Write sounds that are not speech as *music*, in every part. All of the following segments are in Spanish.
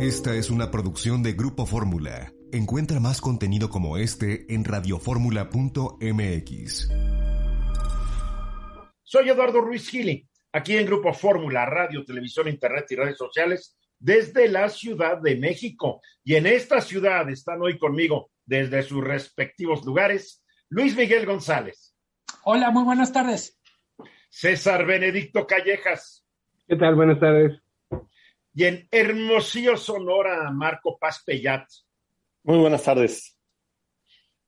Esta es una producción de Grupo Fórmula. Encuentra más contenido como este en radioformula.mx. Soy Eduardo Ruiz Gili, aquí en Grupo Fórmula, radio, televisión, internet y redes sociales desde la Ciudad de México. Y en esta ciudad están hoy conmigo desde sus respectivos lugares Luis Miguel González. Hola, muy buenas tardes. César Benedicto Callejas. ¿Qué tal? Buenas tardes. Y en Hermosillo, Sonora, Marco Paz Pellat. Muy buenas tardes.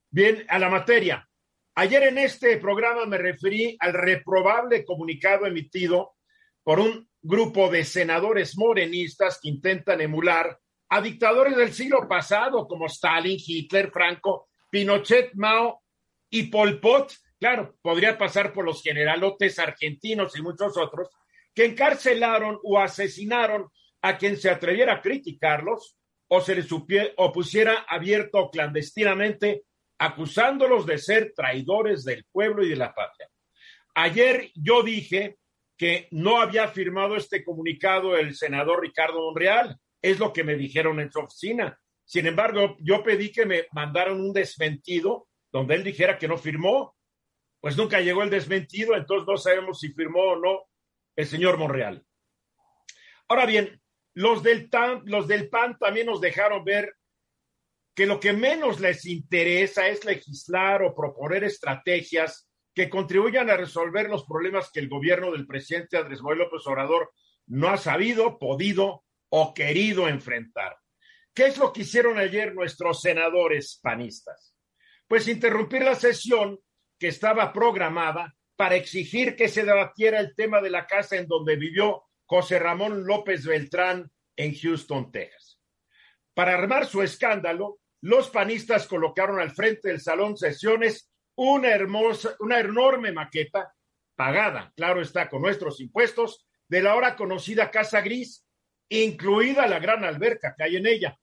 Bien, a la materia. Ayer en este programa me referí al reprobable comunicado emitido por un grupo de senadores morenistas que intentan emular a dictadores del siglo pasado como Stalin, Hitler, Franco, Pinochet, Mao y Pol Pot. Claro, podría pasar por los generalotes argentinos y muchos otros que encarcelaron o asesinaron a quien se atreviera a criticarlos o se les opusiera abierto o clandestinamente, acusándolos de ser traidores del pueblo y de la patria. Ayer yo dije que no había firmado este comunicado el senador Ricardo Monreal, es lo que me dijeron en su oficina. Sin embargo, yo pedí que me mandaran un desmentido donde él dijera que no firmó. Pues nunca llegó el desmentido, entonces no sabemos si firmó o no el señor Monreal. Ahora bien, los del, los del PAN también nos dejaron ver que lo que menos les interesa es legislar o proponer estrategias que contribuyan a resolver los problemas que el gobierno del presidente Andrés Manuel López Obrador no ha sabido, podido o querido enfrentar. ¿Qué es lo que hicieron ayer nuestros senadores panistas? Pues interrumpir la sesión que estaba programada para exigir que se debatiera el tema de la casa en donde vivió José Ramón López Beltrán en Houston, Texas. Para armar su escándalo, los panistas colocaron al frente del salón sesiones una hermosa, una enorme maqueta pagada, claro está, con nuestros impuestos, de la ahora conocida Casa Gris, incluida la gran alberca que hay en ella.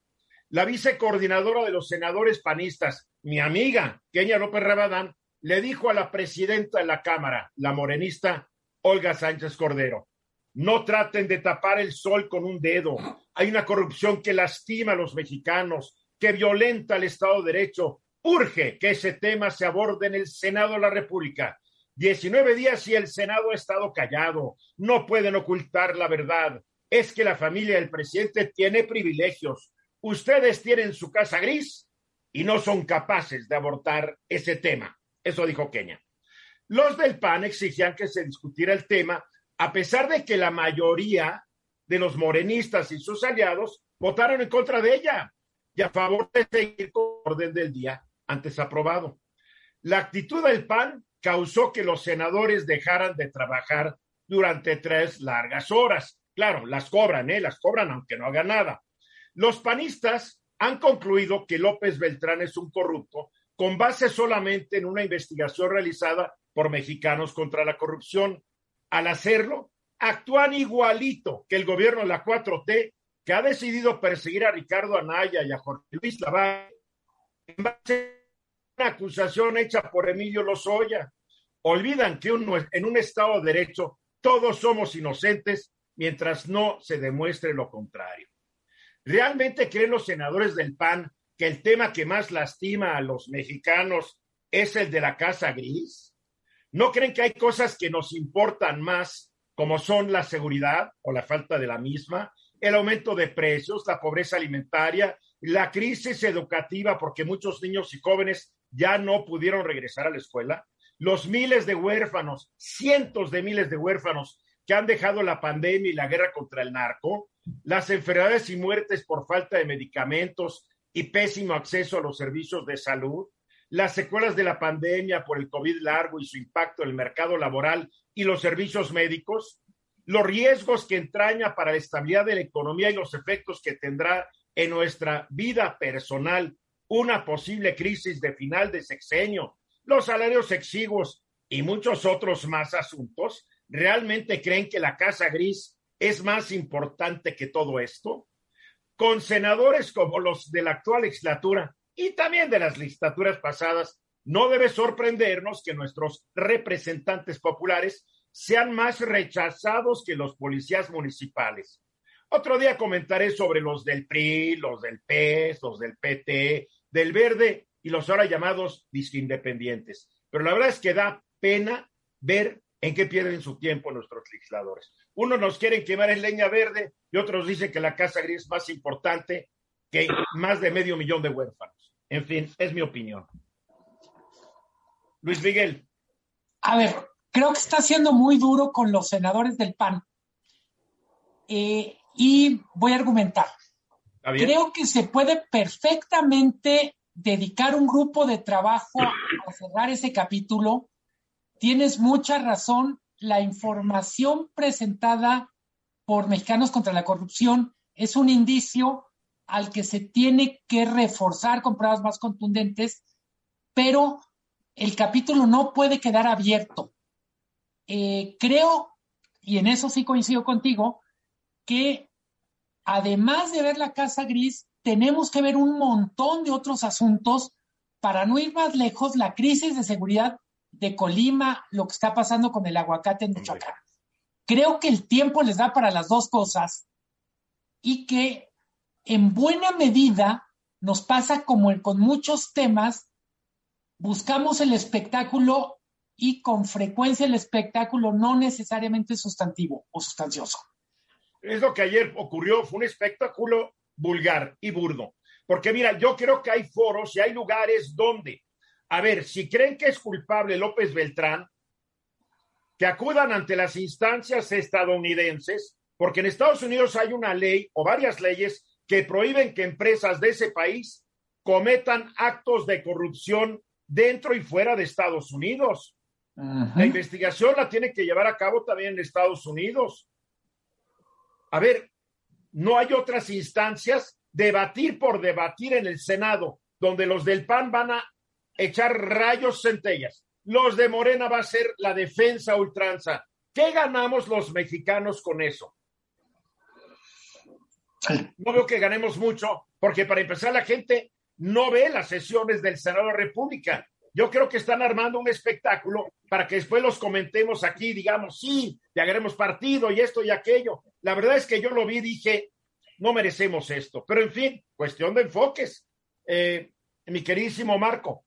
La vicecoordinadora de los senadores panistas, mi amiga Kenia López Rabadán, le dijo a la presidenta de la Cámara, la morenista Olga Sánchez Cordero, no traten de tapar el sol con un dedo. Hay una corrupción que lastima a los mexicanos, que violenta el Estado de Derecho. Urge que ese tema se aborde en el Senado de la República. Diecinueve días y el Senado ha estado callado. No pueden ocultar la verdad. Es que la familia del presidente tiene privilegios. Ustedes tienen su casa gris y no son capaces de abortar ese tema. Eso dijo Kenia. Los del PAN exigían que se discutiera el tema, a pesar de que la mayoría de los morenistas y sus aliados votaron en contra de ella y a favor de seguir con el orden del día antes aprobado. La actitud del PAN causó que los senadores dejaran de trabajar durante tres largas horas. Claro, las cobran, ¿eh? Las cobran aunque no hagan nada. Los panistas han concluido que López Beltrán es un corrupto con base solamente en una investigación realizada por mexicanos contra la corrupción. Al hacerlo, actúan igualito que el gobierno de la 4T, que ha decidido perseguir a Ricardo Anaya y a Jorge Luis Lavalle en base a una acusación hecha por Emilio Lozoya. Olvidan que en un Estado de Derecho todos somos inocentes mientras no se demuestre lo contrario. ¿Realmente creen los senadores del PAN que el tema que más lastima a los mexicanos es el de la casa gris? ¿No creen que hay cosas que nos importan más, como son la seguridad o la falta de la misma, el aumento de precios, la pobreza alimentaria, la crisis educativa porque muchos niños y jóvenes ya no pudieron regresar a la escuela, los miles de huérfanos, cientos de miles de huérfanos que han dejado la pandemia y la guerra contra el narco, las enfermedades y muertes por falta de medicamentos, y pésimo acceso a los servicios de salud, las secuelas de la pandemia por el COVID largo y su impacto en el mercado laboral y los servicios médicos, los riesgos que entraña para la estabilidad de la economía y los efectos que tendrá en nuestra vida personal una posible crisis de final de sexenio, los salarios exiguos y muchos otros más asuntos, ¿realmente creen que la Casa Gris es más importante que todo esto? con senadores como los de la actual legislatura y también de las legislaturas pasadas, no debe sorprendernos que nuestros representantes populares sean más rechazados que los policías municipales. Otro día comentaré sobre los del PRI, los del PES, los del PT, del Verde y los ahora llamados independientes. Pero la verdad es que da pena ver en qué pierden su tiempo nuestros legisladores. Unos nos quieren quemar en leña verde y otros dicen que la Casa Gris es más importante que más de medio millón de huérfanos. En fin, es mi opinión. Luis Miguel. A ver, creo que está siendo muy duro con los senadores del PAN. Eh, y voy a argumentar. Creo que se puede perfectamente dedicar un grupo de trabajo a cerrar ese capítulo. Tienes mucha razón. La información presentada por Mexicanos contra la Corrupción es un indicio al que se tiene que reforzar con pruebas más contundentes, pero el capítulo no puede quedar abierto. Eh, creo, y en eso sí coincido contigo, que además de ver la casa gris, tenemos que ver un montón de otros asuntos para no ir más lejos, la crisis de seguridad de Colima, lo que está pasando con el aguacate en Michoacán. Creo que el tiempo les da para las dos cosas y que en buena medida nos pasa como con muchos temas, buscamos el espectáculo y con frecuencia el espectáculo no necesariamente sustantivo o sustancioso. Es lo que ayer ocurrió, fue un espectáculo vulgar y burdo. Porque mira, yo creo que hay foros y hay lugares donde, a ver, si creen que es culpable López Beltrán, que acudan ante las instancias estadounidenses, porque en Estados Unidos hay una ley o varias leyes que prohíben que empresas de ese país cometan actos de corrupción dentro y fuera de Estados Unidos. La investigación la tiene que llevar a cabo también en Estados Unidos a ver, no hay otras instancias, debatir por debatir en el Senado, donde los del PAN van a echar rayos centellas. Los de Morena va a ser la defensa ultranza. ¿Qué ganamos los mexicanos con eso? No veo que ganemos mucho, porque para empezar la gente no ve las sesiones del Senado de la República. Yo creo que están armando un espectáculo para que después los comentemos aquí, digamos, sí, ya haremos partido y esto y aquello. La verdad es que yo lo vi y dije, no merecemos esto. Pero en fin, cuestión de enfoques. Eh, mi queridísimo Marco.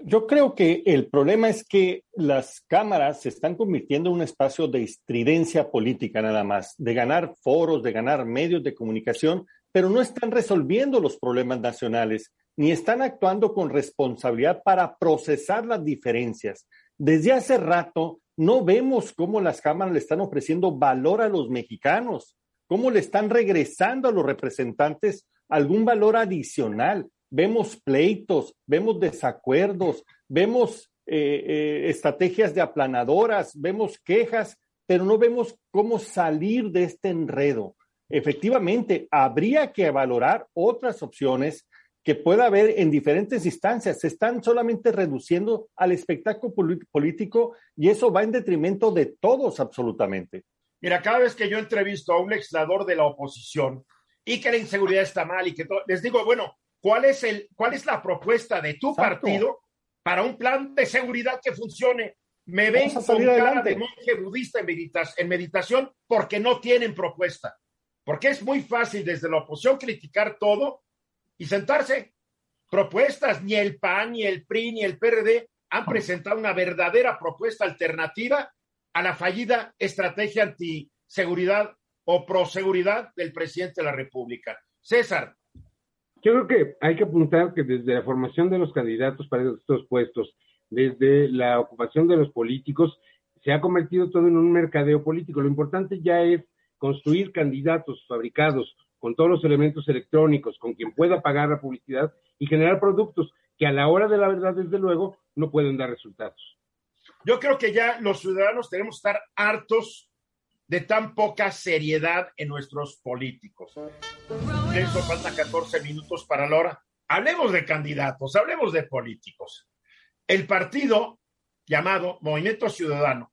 Yo creo que el problema es que las cámaras se están convirtiendo en un espacio de estridencia política nada más, de ganar foros, de ganar medios de comunicación, pero no están resolviendo los problemas nacionales, ni están actuando con responsabilidad para procesar las diferencias. Desde hace rato no vemos cómo las cámaras le están ofreciendo valor a los mexicanos, cómo le están regresando a los representantes algún valor adicional. Vemos pleitos, vemos desacuerdos, vemos eh, eh, estrategias de aplanadoras, vemos quejas, pero no vemos cómo salir de este enredo. Efectivamente, habría que valorar otras opciones que pueda haber en diferentes instancias. Se están solamente reduciendo al espectáculo político y eso va en detrimento de todos absolutamente. Mira, cada vez que yo entrevisto a un legislador de la oposición y que la inseguridad está mal y que todo, les digo, bueno, ¿cuál es, el, cuál es la propuesta de tu partido para un plan de seguridad que funcione? Me ven con cara de monje budista en meditación porque no tienen propuesta. Porque es muy fácil desde la oposición criticar todo y sentarse. Propuestas, ni el PAN, ni el PRI, ni el PRD han presentado una verdadera propuesta alternativa a la fallida estrategia antiseguridad o proseguridad del presidente de la República. César. Yo creo que hay que apuntar que desde la formación de los candidatos para estos puestos, desde la ocupación de los políticos, se ha convertido todo en un mercadeo político. Lo importante ya es construir candidatos fabricados con todos los elementos electrónicos, con quien pueda pagar la publicidad y generar productos que a la hora de la verdad, desde luego, no pueden dar resultados. Yo creo que ya los ciudadanos tenemos que estar hartos de tan poca seriedad en nuestros políticos. De eso faltan 14 minutos para la hora. Hablemos de candidatos, hablemos de políticos. El partido llamado Movimiento Ciudadano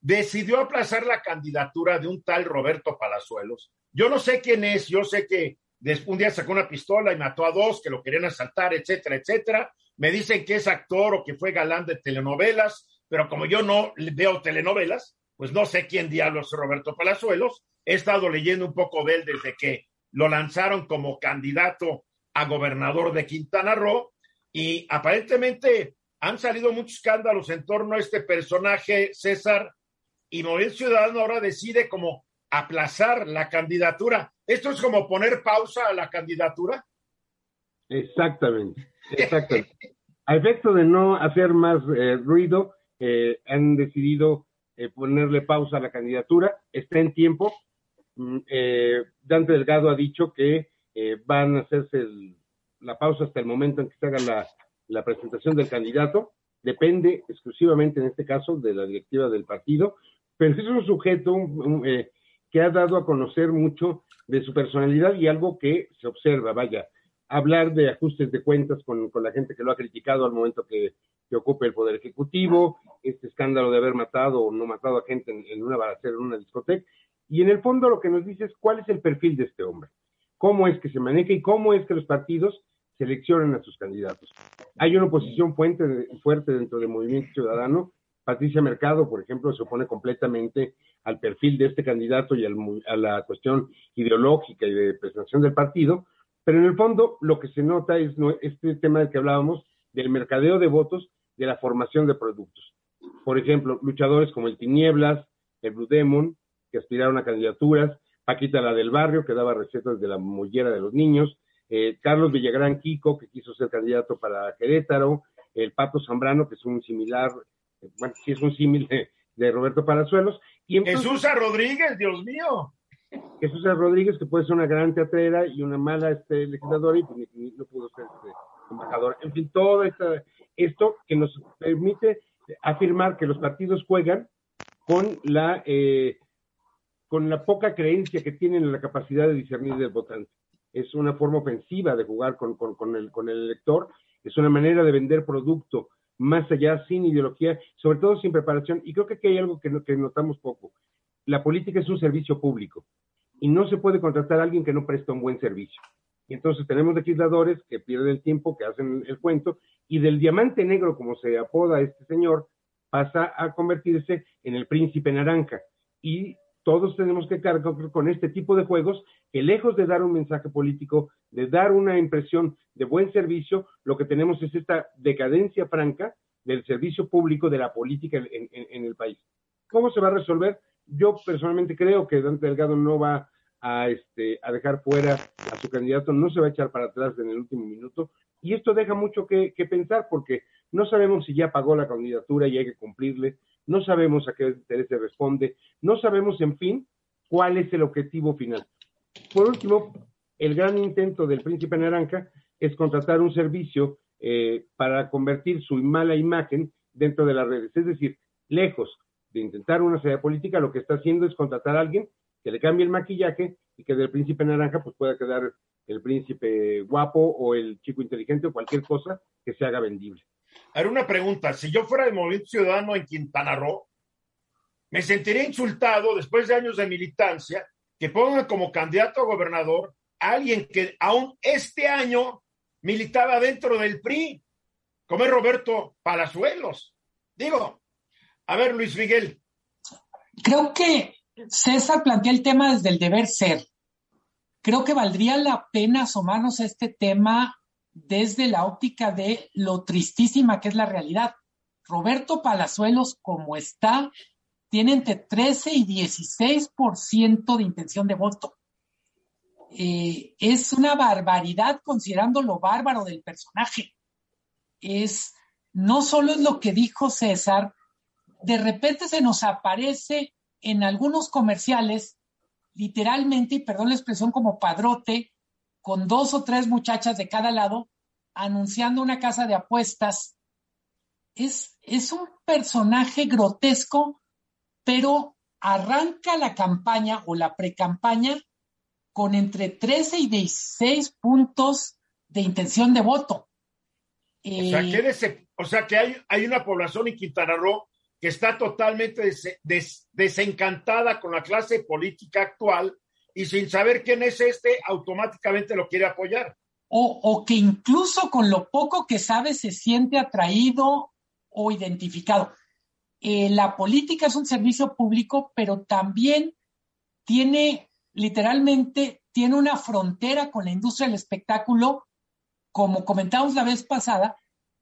decidió aplazar la candidatura de un tal Roberto Palazuelos yo no sé quién es, yo sé que un día sacó una pistola y mató a dos que lo querían asaltar, etcétera, etcétera. Me dicen que es actor o que fue galán de telenovelas, pero como yo no veo telenovelas, pues no sé quién diablos es Roberto Palazuelos. he estado leyendo un poco de él desde que lo lanzaron como candidato a gobernador de Quintana Roo y aparentemente han salido muchos escándalos en torno a este personaje, César, y Movimiento Ciudadano ahora decide como aplazar la candidatura. ¿Esto es como poner pausa a la candidatura? Exactamente, exactamente. a efecto de no hacer más eh, ruido, eh, han decidido eh, ponerle pausa a la candidatura. Está en tiempo. Mm, Dante Delgado ha dicho que van a hacerse la pausa hasta el momento en que se haga la presentación del candidato. Depende exclusivamente, en este caso, de la directiva del partido pero es un sujeto eh, que ha dado a conocer mucho de su personalidad y algo que se observa, vaya, hablar de ajustes de cuentas con, la gente que lo ha criticado al momento que, ocupe el Poder Ejecutivo, este escándalo de haber matado o no matado a gente en, una balacera, en una discoteca, y en el fondo lo que nos dice es cuál es el perfil de este hombre, cómo es que se maneja y cómo es que los partidos seleccionan a sus candidatos. Hay una oposición fuerte, fuerte dentro del movimiento ciudadano Patricia Mercado, por ejemplo, se opone completamente al perfil de este candidato y a la cuestión ideológica y de presentación del partido, pero en el fondo lo que se nota es este tema del que hablábamos, del mercadeo de votos, de la formación de productos. Por ejemplo, luchadores como el Tinieblas, el Blue Demon, que aspiraron a candidaturas, Paquita la del Barrio, que daba recetas de la mollera de los niños, eh, Carlos Villagrán Kiko, que quiso ser candidato para Querétaro, el Pato Zambrano, que es un similar bueno, sí es un símil de, Roberto Palazuelos. Y Jesús Rodríguez, Dios mío. Jesús Rodríguez, que puede ser una gran teatrera y una mala este, legisladora y pues, no pudo ser este, embajador. En fin, todo esto que nos permite afirmar que los partidos juegan con la, eh, con la poca creencia que tienen en la capacidad de discernir del votante. Es una forma ofensiva de jugar con, con, el, con el elector, es una manera de vender producto más allá, sin ideología, sobre todo sin preparación. Y creo que aquí hay algo que, que notamos poco. La política es un servicio público y no se puede contratar a alguien que no presta un buen servicio. Y entonces tenemos legisladores que pierden el tiempo, que hacen el cuento, y del diamante negro, como se apoda este señor, pasa a convertirse en el príncipe naranja. Y todos tenemos que cargar con este tipo de juegos que lejos de dar un mensaje político, de dar una impresión de buen servicio, lo que tenemos es esta decadencia franca del servicio público de la política en, el país. ¿Cómo se va a resolver? Yo personalmente creo que Dante Delgado no va a, este, a dejar fuera a su candidato, no se va a echar para atrás en el último minuto. Y esto deja mucho que, que pensar porque no sabemos si ya pagó la candidatura y hay que cumplirle, no sabemos a qué interés se responde, no sabemos, en fin, cuál es el objetivo final. Por último, el gran intento del príncipe naranja es contratar un servicio eh, para convertir su mala imagen dentro de las redes. Es decir, lejos de intentar una salida política, lo que está haciendo es contratar a alguien que le cambie el maquillaje y que del príncipe naranja pues pueda quedar el príncipe guapo o el chico inteligente o cualquier cosa que se haga vendible. A una pregunta, si yo fuera de Movimiento Ciudadano en Quintana Roo, me sentiría insultado después de años de militancia que pongan como candidato a gobernador a alguien que aún este año militaba dentro del PRI, como es Roberto Palazuelos. Digo, a ver, Luis Miguel. Creo que César plantea el tema desde el deber ser. Creo que valdría la pena asomarnos a este tema desde la óptica de lo tristísima que es la realidad. Roberto Palazuelos, como está, tiene entre 13 y 16% de intención de voto. Eh, es una barbaridad considerando lo bárbaro del personaje. Es, no solo es lo que dijo César, de repente se nos aparece en algunos comerciales, literalmente, y perdón la expresión, como padrote, con dos o tres muchachas de cada lado, anunciando una casa de apuestas. Es, es un personaje grotesco pero arranca la campaña o la precampaña con entre 13 y 16 puntos de intención de voto. o sea, que, hay, hay, una población en Quintana Roo que está totalmente desencantada con la clase política actual y sin saber quién es este, automáticamente lo quiere apoyar. O, que incluso con lo poco que sabe se siente atraído o identificado. Eh, la política es un servicio público, pero también tiene literalmente, tiene una frontera con la industria del espectáculo, como comentamos la vez pasada,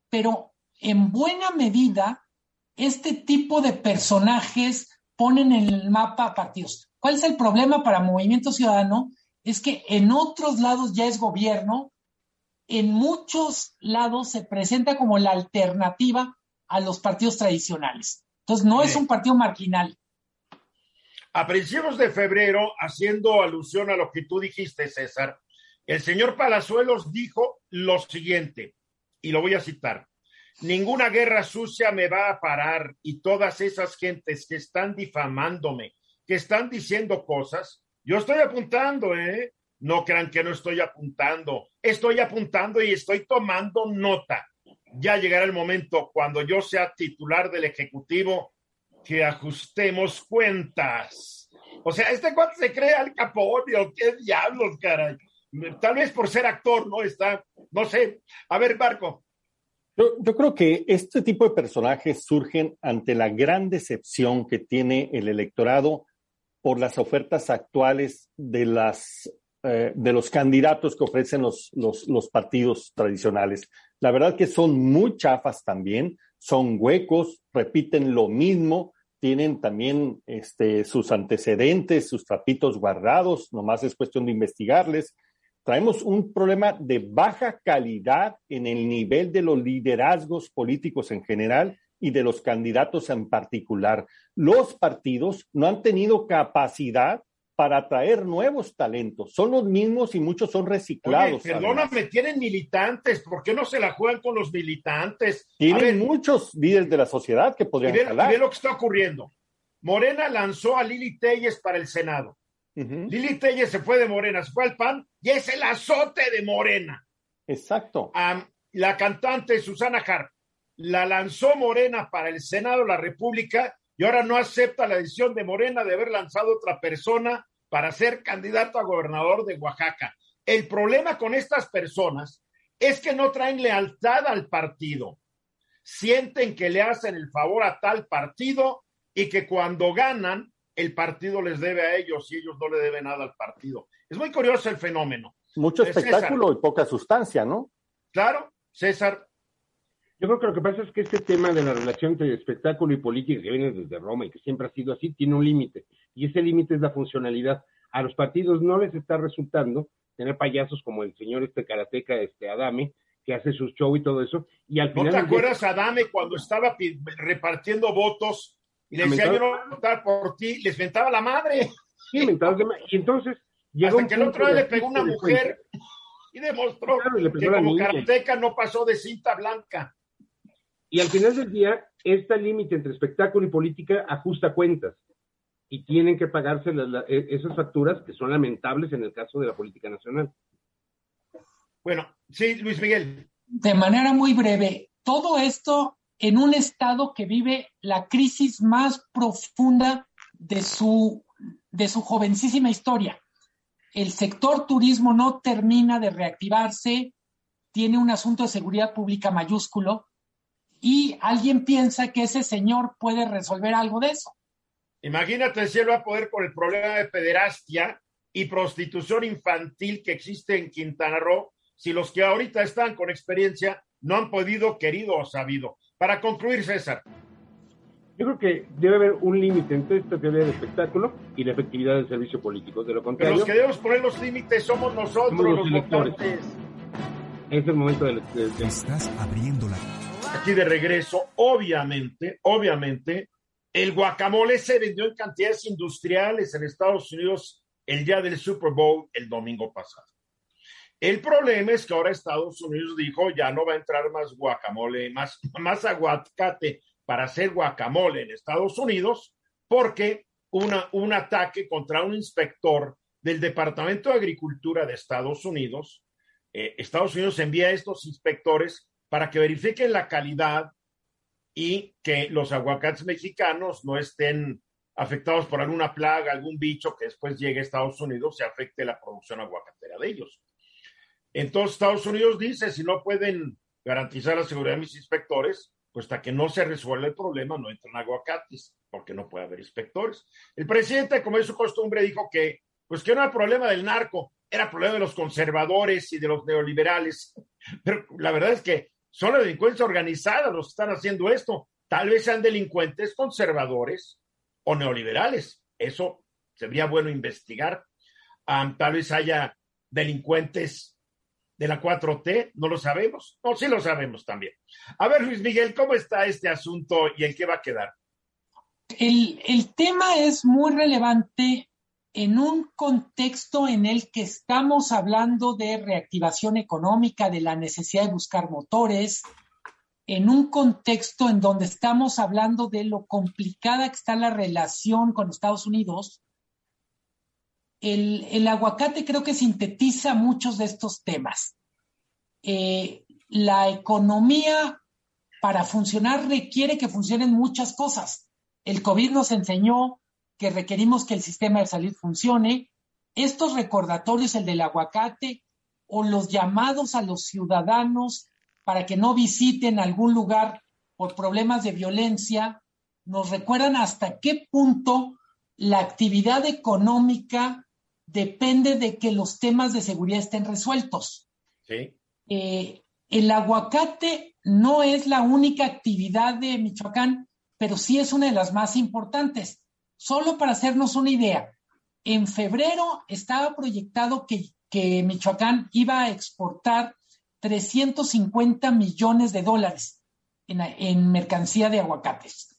pero en buena medida este tipo de personajes ponen en el mapa partidos. ¿Cuál es el problema para Movimiento Ciudadano? Es que en otros lados ya es gobierno, en muchos lados se presenta como la alternativa a los partidos tradicionales. Entonces, no es un partido marginal. A principios de febrero, haciendo alusión a lo que tú dijiste, César, el señor Palazuelos dijo lo siguiente, y lo voy a citar. Ninguna guerra sucia me va a parar y todas esas gentes que están difamándome, que están diciendo cosas, yo estoy apuntando, ¿eh? No crean que no estoy apuntando. Estoy apuntando y estoy tomando nota. Ya llegará el momento cuando yo sea titular del Ejecutivo que ajustemos cuentas. O sea, este cuate se cree al Capone qué diablos, caray. Tal vez por ser actor, ¿no? Está, no sé. A ver, Barco. Yo, yo, creo que este tipo de personajes surgen ante la gran decepción que tiene el electorado por las ofertas actuales de las eh, de los candidatos que ofrecen los, los, partidos tradicionales. La verdad que son muy chafas también, son huecos, repiten lo mismo, tienen también este, sus antecedentes, sus trapitos guardados, nomás es cuestión de investigarles. Traemos un problema de baja calidad en el nivel de los liderazgos políticos en general y de los candidatos en particular. Los partidos no han tenido capacidad para atraer nuevos talentos. Son los mismos y muchos son reciclados. Oye, perdóname, tienen militantes. ¿Por qué no se la juegan con los militantes? Tienen muchos líderes de la sociedad que podrían y ve, lo que está ocurriendo. Morena lanzó a Lili Telles para el Senado. Lili Telles se fue de Morena, se fue al PAN y es el azote de Morena. Exacto. la cantante Susana Harp la lanzó Morena para el Senado de la República y ahora no acepta la decisión de Morena de haber lanzado otra persona para ser candidato a gobernador de Oaxaca. El problema con estas personas es que no traen lealtad al partido. Sienten que le hacen el favor a tal partido y que cuando ganan, el partido les debe a ellos y ellos no le deben nada al partido. Es muy curioso el fenómeno. Mucho espectáculo y poca sustancia, ¿no? Claro, César, yo creo que lo que pasa es que este tema de la relación entre espectáculo y política que viene desde Roma y que siempre ha sido así, tiene un límite. Y ese límite es la funcionalidad. A los partidos no les está resultando tener payasos como el señor este karateca, este Adame, que hace su show y todo eso. Y al final ¿No te acuerdas, Adame, cuando estaba repartiendo votos y le decía, yo no voy a votar por ti, les mentaba la madre? Sí, mentaba Y entonces... Hasta que el otro día le pegó una mujer y demostró que como karateca no pasó de cinta blanca. Y al final del día, este límite entre espectáculo y política ajusta cuentas y tienen que pagarse e, esas facturas que son lamentables en el caso de la política nacional. Bueno, sí, Luis Miguel. De manera muy breve, todo esto en un estado que vive la crisis más profunda de su, de su jovencísima historia. El sector turismo no termina de reactivarse, tiene un asunto de seguridad pública mayúsculo, y alguien piensa que ese señor puede resolver algo de eso. Imagínate si él va a poder con el problema de pederastia y prostitución infantil que existe en Quintana Roo, si los que ahorita están con experiencia no han podido, querido o sabido. Para concluir, César. Yo creo que debe haber un límite entre esta teoría del espectáculo y la efectividad del servicio político. De lo contrario, Pero los que debemos poner los límites somos nosotros, los, votantes. Es el momento de, Estás abriendo la aquí de regreso, obviamente, obviamente, el guacamole se vendió en cantidades industriales en Estados Unidos el día del Super Bowl el domingo pasado. El problema es que ahora Estados Unidos dijo ya no va a entrar más guacamole, más, más aguacate para hacer guacamole en Estados Unidos porque un ataque contra un inspector del Departamento de Agricultura de Estados Unidos. Eh, Estados Unidos envía a estos inspectores para que verifiquen la calidad y que los aguacates mexicanos no estén afectados por alguna plaga, algún bicho que después llegue a Estados Unidos y afecte la producción aguacatera de ellos. Entonces Estados Unidos dice, si no pueden garantizar la seguridad de mis inspectores, pues hasta que no se resuelva el problema no entran aguacates, porque no puede haber inspectores. El presidente, como es su costumbre, dijo que pues que no era problema del narco, era problema de los conservadores y de los neoliberales. *laughs* Pero la verdad es que son la delincuencia organizada los que están haciendo esto. Tal vez sean delincuentes conservadores o neoliberales. Eso sería bueno investigar. tal vez haya delincuentes de la 4T, no lo sabemos, no, sí lo sabemos también. A ver, Luis Miguel, ¿cómo está este asunto y en qué va a quedar? El, el tema es muy relevante en un contexto en el que estamos hablando de reactivación económica, de la necesidad de buscar motores, en un contexto en donde estamos hablando de lo complicada que está la relación con Estados Unidos, el, aguacate creo que sintetiza muchos de estos temas. Eh, la economía para funcionar requiere que funcionen muchas cosas. El COVID nos enseñó que requerimos que el sistema de salud funcione. Estos recordatorios, el del aguacate o los llamados a los ciudadanos para que no visiten algún lugar por problemas de violencia, nos recuerdan hasta qué punto la actividad económica depende de que los temas de seguridad estén resueltos. Sí. Eh, el aguacate no es la única actividad de Michoacán, pero sí es una de las más importantes. Solo para hacernos una idea, en febrero estaba proyectado que, Michoacán iba a exportar 350 millones de dólares en, mercancía de aguacates.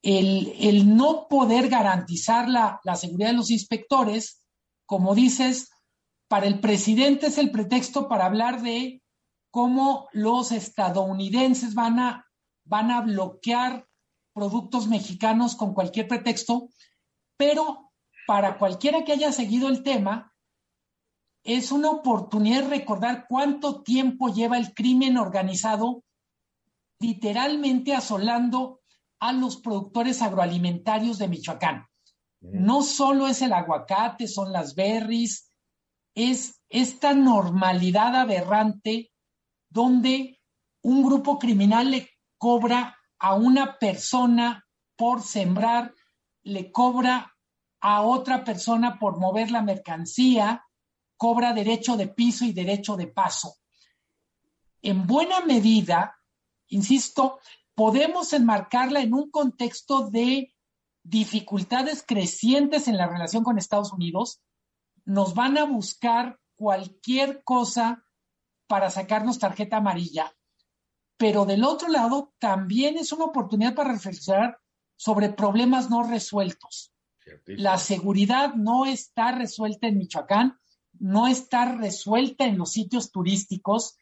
El, no poder garantizar la, seguridad de los inspectores como dices, para el presidente es el pretexto para hablar de cómo los estadounidenses van a bloquear productos mexicanos con cualquier pretexto, pero para cualquiera que haya seguido el tema, es una oportunidad de recordar cuánto tiempo lleva el crimen organizado literalmente asolando a los productores agroalimentarios de Michoacán. No solo es el aguacate, son las berries, es esta normalidad aberrante donde un grupo criminal le cobra a una persona por sembrar, le cobra a otra persona por mover la mercancía, cobra derecho de piso y derecho de paso. En buena medida, insisto, podemos enmarcarla en un contexto de dificultades crecientes en la relación con Estados Unidos, nos van a buscar cualquier cosa para sacarnos tarjeta amarilla. Pero del otro lado, también es una oportunidad para reflexionar sobre problemas no resueltos. La seguridad no está resuelta en Michoacán, no está resuelta en los sitios turísticos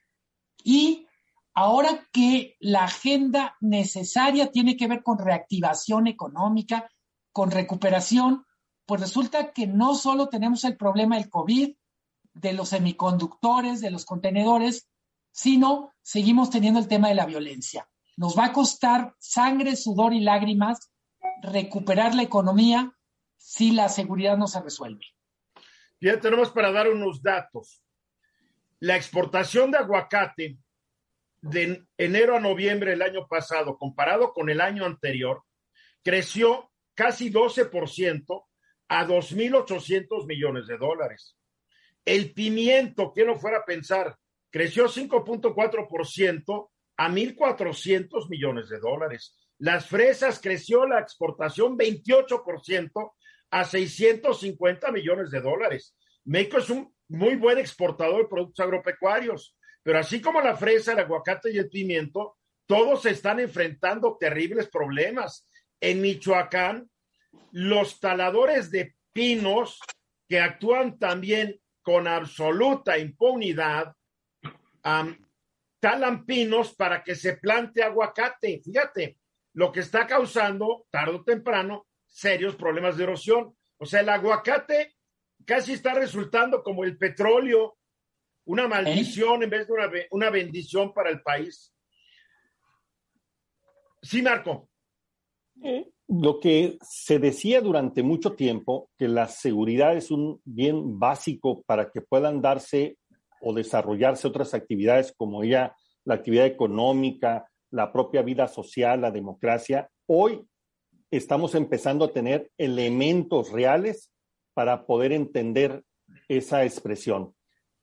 y Ahora que la agenda necesaria tiene que ver con reactivación económica, con recuperación, pues resulta que no solo tenemos el problema del COVID, de los semiconductores, de los contenedores, sino seguimos teniendo el tema de la violencia. Nos va a costar sangre, sudor y lágrimas recuperar la economía si la seguridad no se resuelve. Ya tenemos para dar unos datos. La exportación de aguacate de enero a noviembre del año pasado, comparado con el año anterior, creció casi 12% a 2.800 millones de dólares. El pimiento, que no fuera a pensar, creció 5.4% a 1.400 millones de dólares. Las fresas creció la exportación 28% a 650 millones de dólares. México es un muy buen exportador de productos agropecuarios. Pero así como la fresa, el aguacate y el pimiento, todos están enfrentando terribles problemas. En Michoacán, los taladores de pinos que actúan también con absoluta impunidad, talan pinos para que se plante aguacate. Fíjate, lo que está causando, tarde o temprano, serios problemas de erosión. O sea, el aguacate casi está resultando como el petróleo una maldición en vez de una, una bendición para el país. Sí, Marco. Eh, lo que se decía durante mucho tiempo, que la seguridad es un bien básico para que puedan darse o desarrollarse otras actividades como ya la actividad económica, la propia vida social, la democracia. Hoy estamos empezando a tener elementos reales para poder entender esa expresión.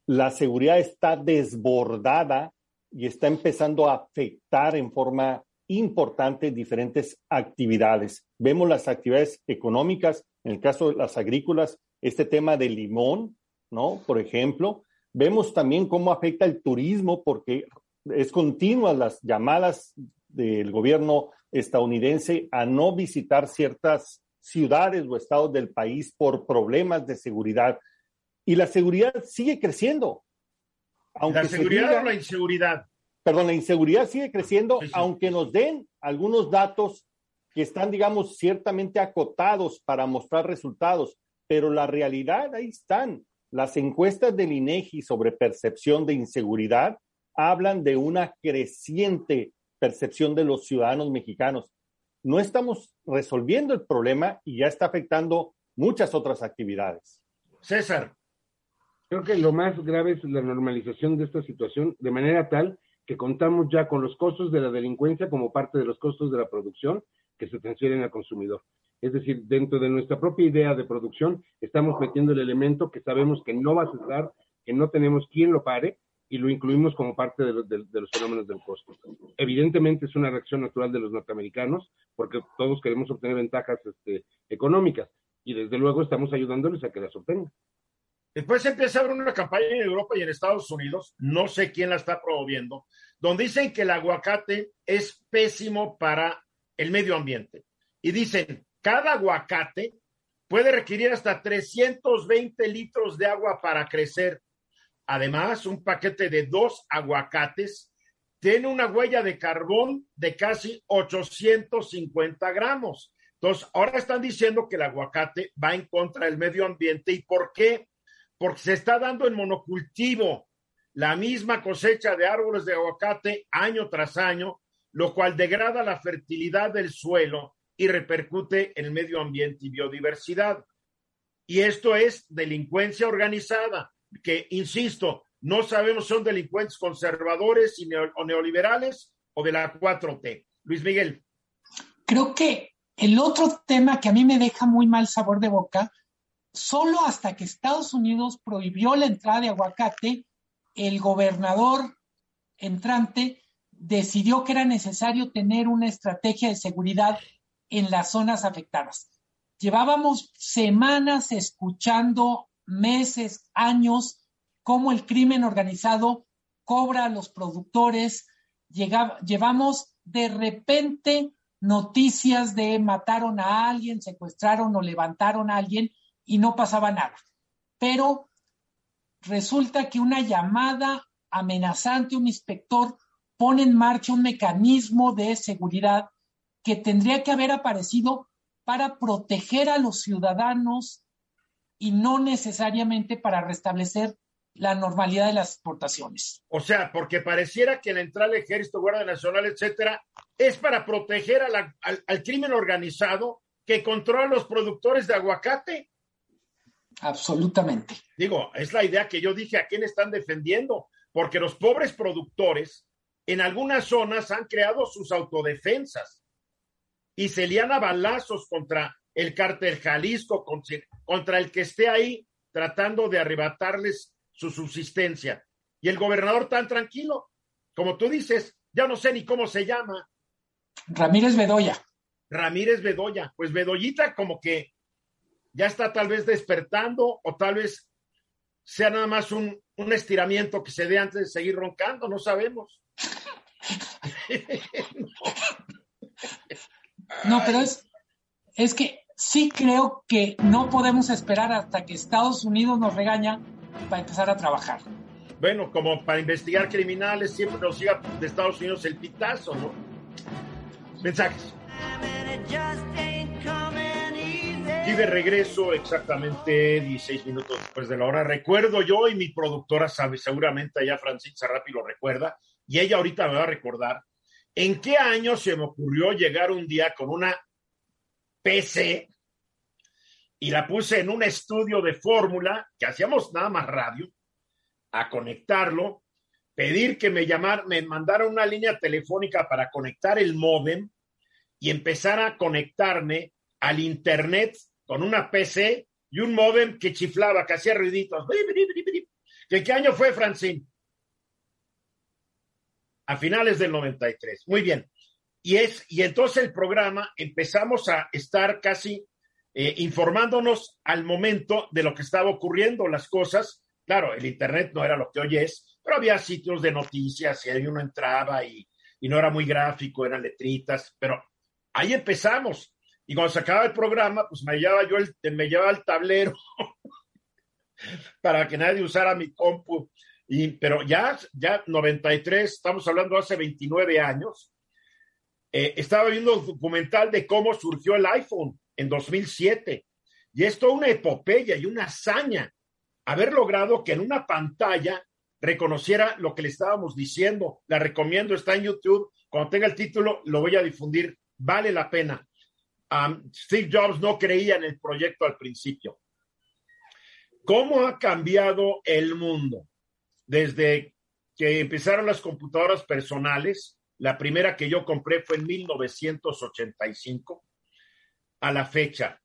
La seguridad está desbordada y está empezando a afectar en forma importante diferentes actividades. Vemos las actividades económicas, en el caso de las agrícolas, este tema del limón, ¿no? Por ejemplo, vemos también cómo afecta el turismo porque es continua las llamadas del gobierno estadounidense a no visitar ciertas ciudades o estados del país por problemas de seguridad. Y la seguridad sigue creciendo. ¿La seguridad o la inseguridad? Perdón, la inseguridad sigue creciendo, aunque nos den algunos datos que están, digamos, ciertamente acotados para mostrar resultados, pero la realidad ahí están. Las encuestas del INEGI sobre percepción de inseguridad hablan de una creciente percepción de los ciudadanos mexicanos. No estamos resolviendo el problema y ya está afectando muchas otras actividades. César. Creo que lo más grave es la normalización de esta situación de manera tal que contamos ya con los costos de la delincuencia como parte de los costos de la producción que se transfieren al consumidor. Es decir, dentro de nuestra propia idea de producción, estamos metiendo el elemento que sabemos que no va a cesar, que no tenemos quien lo pare, y lo incluimos como parte de, los fenómenos del costo. Evidentemente es una reacción natural de los norteamericanos, porque todos queremos obtener ventajas este, económicas, y desde luego estamos ayudándoles a que las obtengan. Después empieza a haber una campaña en Europa y en Estados Unidos, no sé quién la está promoviendo, donde dicen que el aguacate es pésimo para el medio ambiente. Y dicen, cada aguacate puede requerir hasta 320 litros de agua para crecer. Además, un paquete de dos aguacates tiene una huella de carbón de casi 850 gramos. Entonces, ahora están diciendo que el aguacate va en contra del medio ambiente. ¿Y por qué? Porque se está dando en monocultivo la misma cosecha de árboles de aguacate año tras año, lo cual degrada la fertilidad del suelo y repercute en medio ambiente y biodiversidad. Y esto es delincuencia organizada, que, insisto, no sabemos si son delincuentes conservadores o neoliberales o de la 4T. Luis Miguel. Creo que el otro tema que a mí me deja muy mal sabor de boca, solo hasta que Estados Unidos prohibió la entrada de aguacate, el gobernador entrante decidió que era necesario tener una estrategia de seguridad en las zonas afectadas. Llevábamos semanas escuchando, meses, años, cómo el crimen organizado cobra a los productores. llevamos de repente noticias de mataron a alguien, secuestraron o levantaron a alguien y no pasaba nada. Pero resulta que una llamada amenazante, un inspector pone en marcha un mecanismo de seguridad que tendría que haber aparecido para proteger a los ciudadanos y no necesariamente para restablecer la normalidad de las exportaciones. O sea, porque pareciera que la entrada del ejército, Guardia Nacional, etcétera, es para proteger al, al, crimen organizado que controla a los productores de aguacate. Absolutamente. Digo, es la idea que yo dije, ¿a quién están defendiendo? Porque los pobres productores en algunas zonas han creado sus autodefensas y se lian a balazos contra el cártel Jalisco, contra el que esté ahí tratando de arrebatarles su subsistencia. Y el gobernador tan tranquilo, como tú dices, ya no sé ni cómo se llama. Ramírez Bedoya. Ramírez Bedoya. Pues Bedoyita como que ya está tal vez despertando o tal vez sea nada más un, un estiramiento que se dé antes de seguir roncando, no sabemos. No, *laughs* pero es, es que sí creo que no podemos esperar hasta que Estados Unidos nos regaña para empezar a trabajar. Bueno, como para investigar criminales siempre nos llega de Estados Unidos el pitazo, ¿no? Mensajes. Y de regreso exactamente 16 minutos después de la hora. Recuerdo yo y mi productora sabe, seguramente allá Francisca Rapi lo recuerda, y ella ahorita me va a recordar ¿En qué año se me ocurrió llegar un día con una PC y la puse en un estudio de fórmula que hacíamos nada más radio a conectarlo, pedir que me llamara, me mandara una línea telefónica para conectar el módem y empezar a conectarme al internet con una PC y un módem que chiflaba, que hacía ruiditos. ¿De qué año fue, Francine? A finales del 93. Muy bien. Y, es, y entonces el programa empezamos a estar casi eh, informándonos al momento de lo que estaba ocurriendo, las cosas. Claro, el Internet no era lo que hoy es, pero había sitios de noticias y ahí uno entraba y, no era muy gráfico, eran letritas, pero ahí empezamos. Y cuando se acaba el programa, pues me llevaba yo el, me llevaba el tablero *laughs* para que nadie usara mi compu. Y, pero ya, ya 93, estamos hablando hace 29 años, eh, estaba viendo un documental de cómo surgió el iPhone en 2007. Y es una epopeya y una hazaña haber logrado que en una pantalla reconociera lo que le estábamos diciendo. La recomiendo, está en YouTube. Cuando tenga el título, lo voy a difundir. Vale la pena. Steve Jobs no creía en el proyecto al principio. ¿Cómo ha cambiado el mundo desde que empezaron las computadoras personales? La primera que yo compré fue en 1985 a la fecha.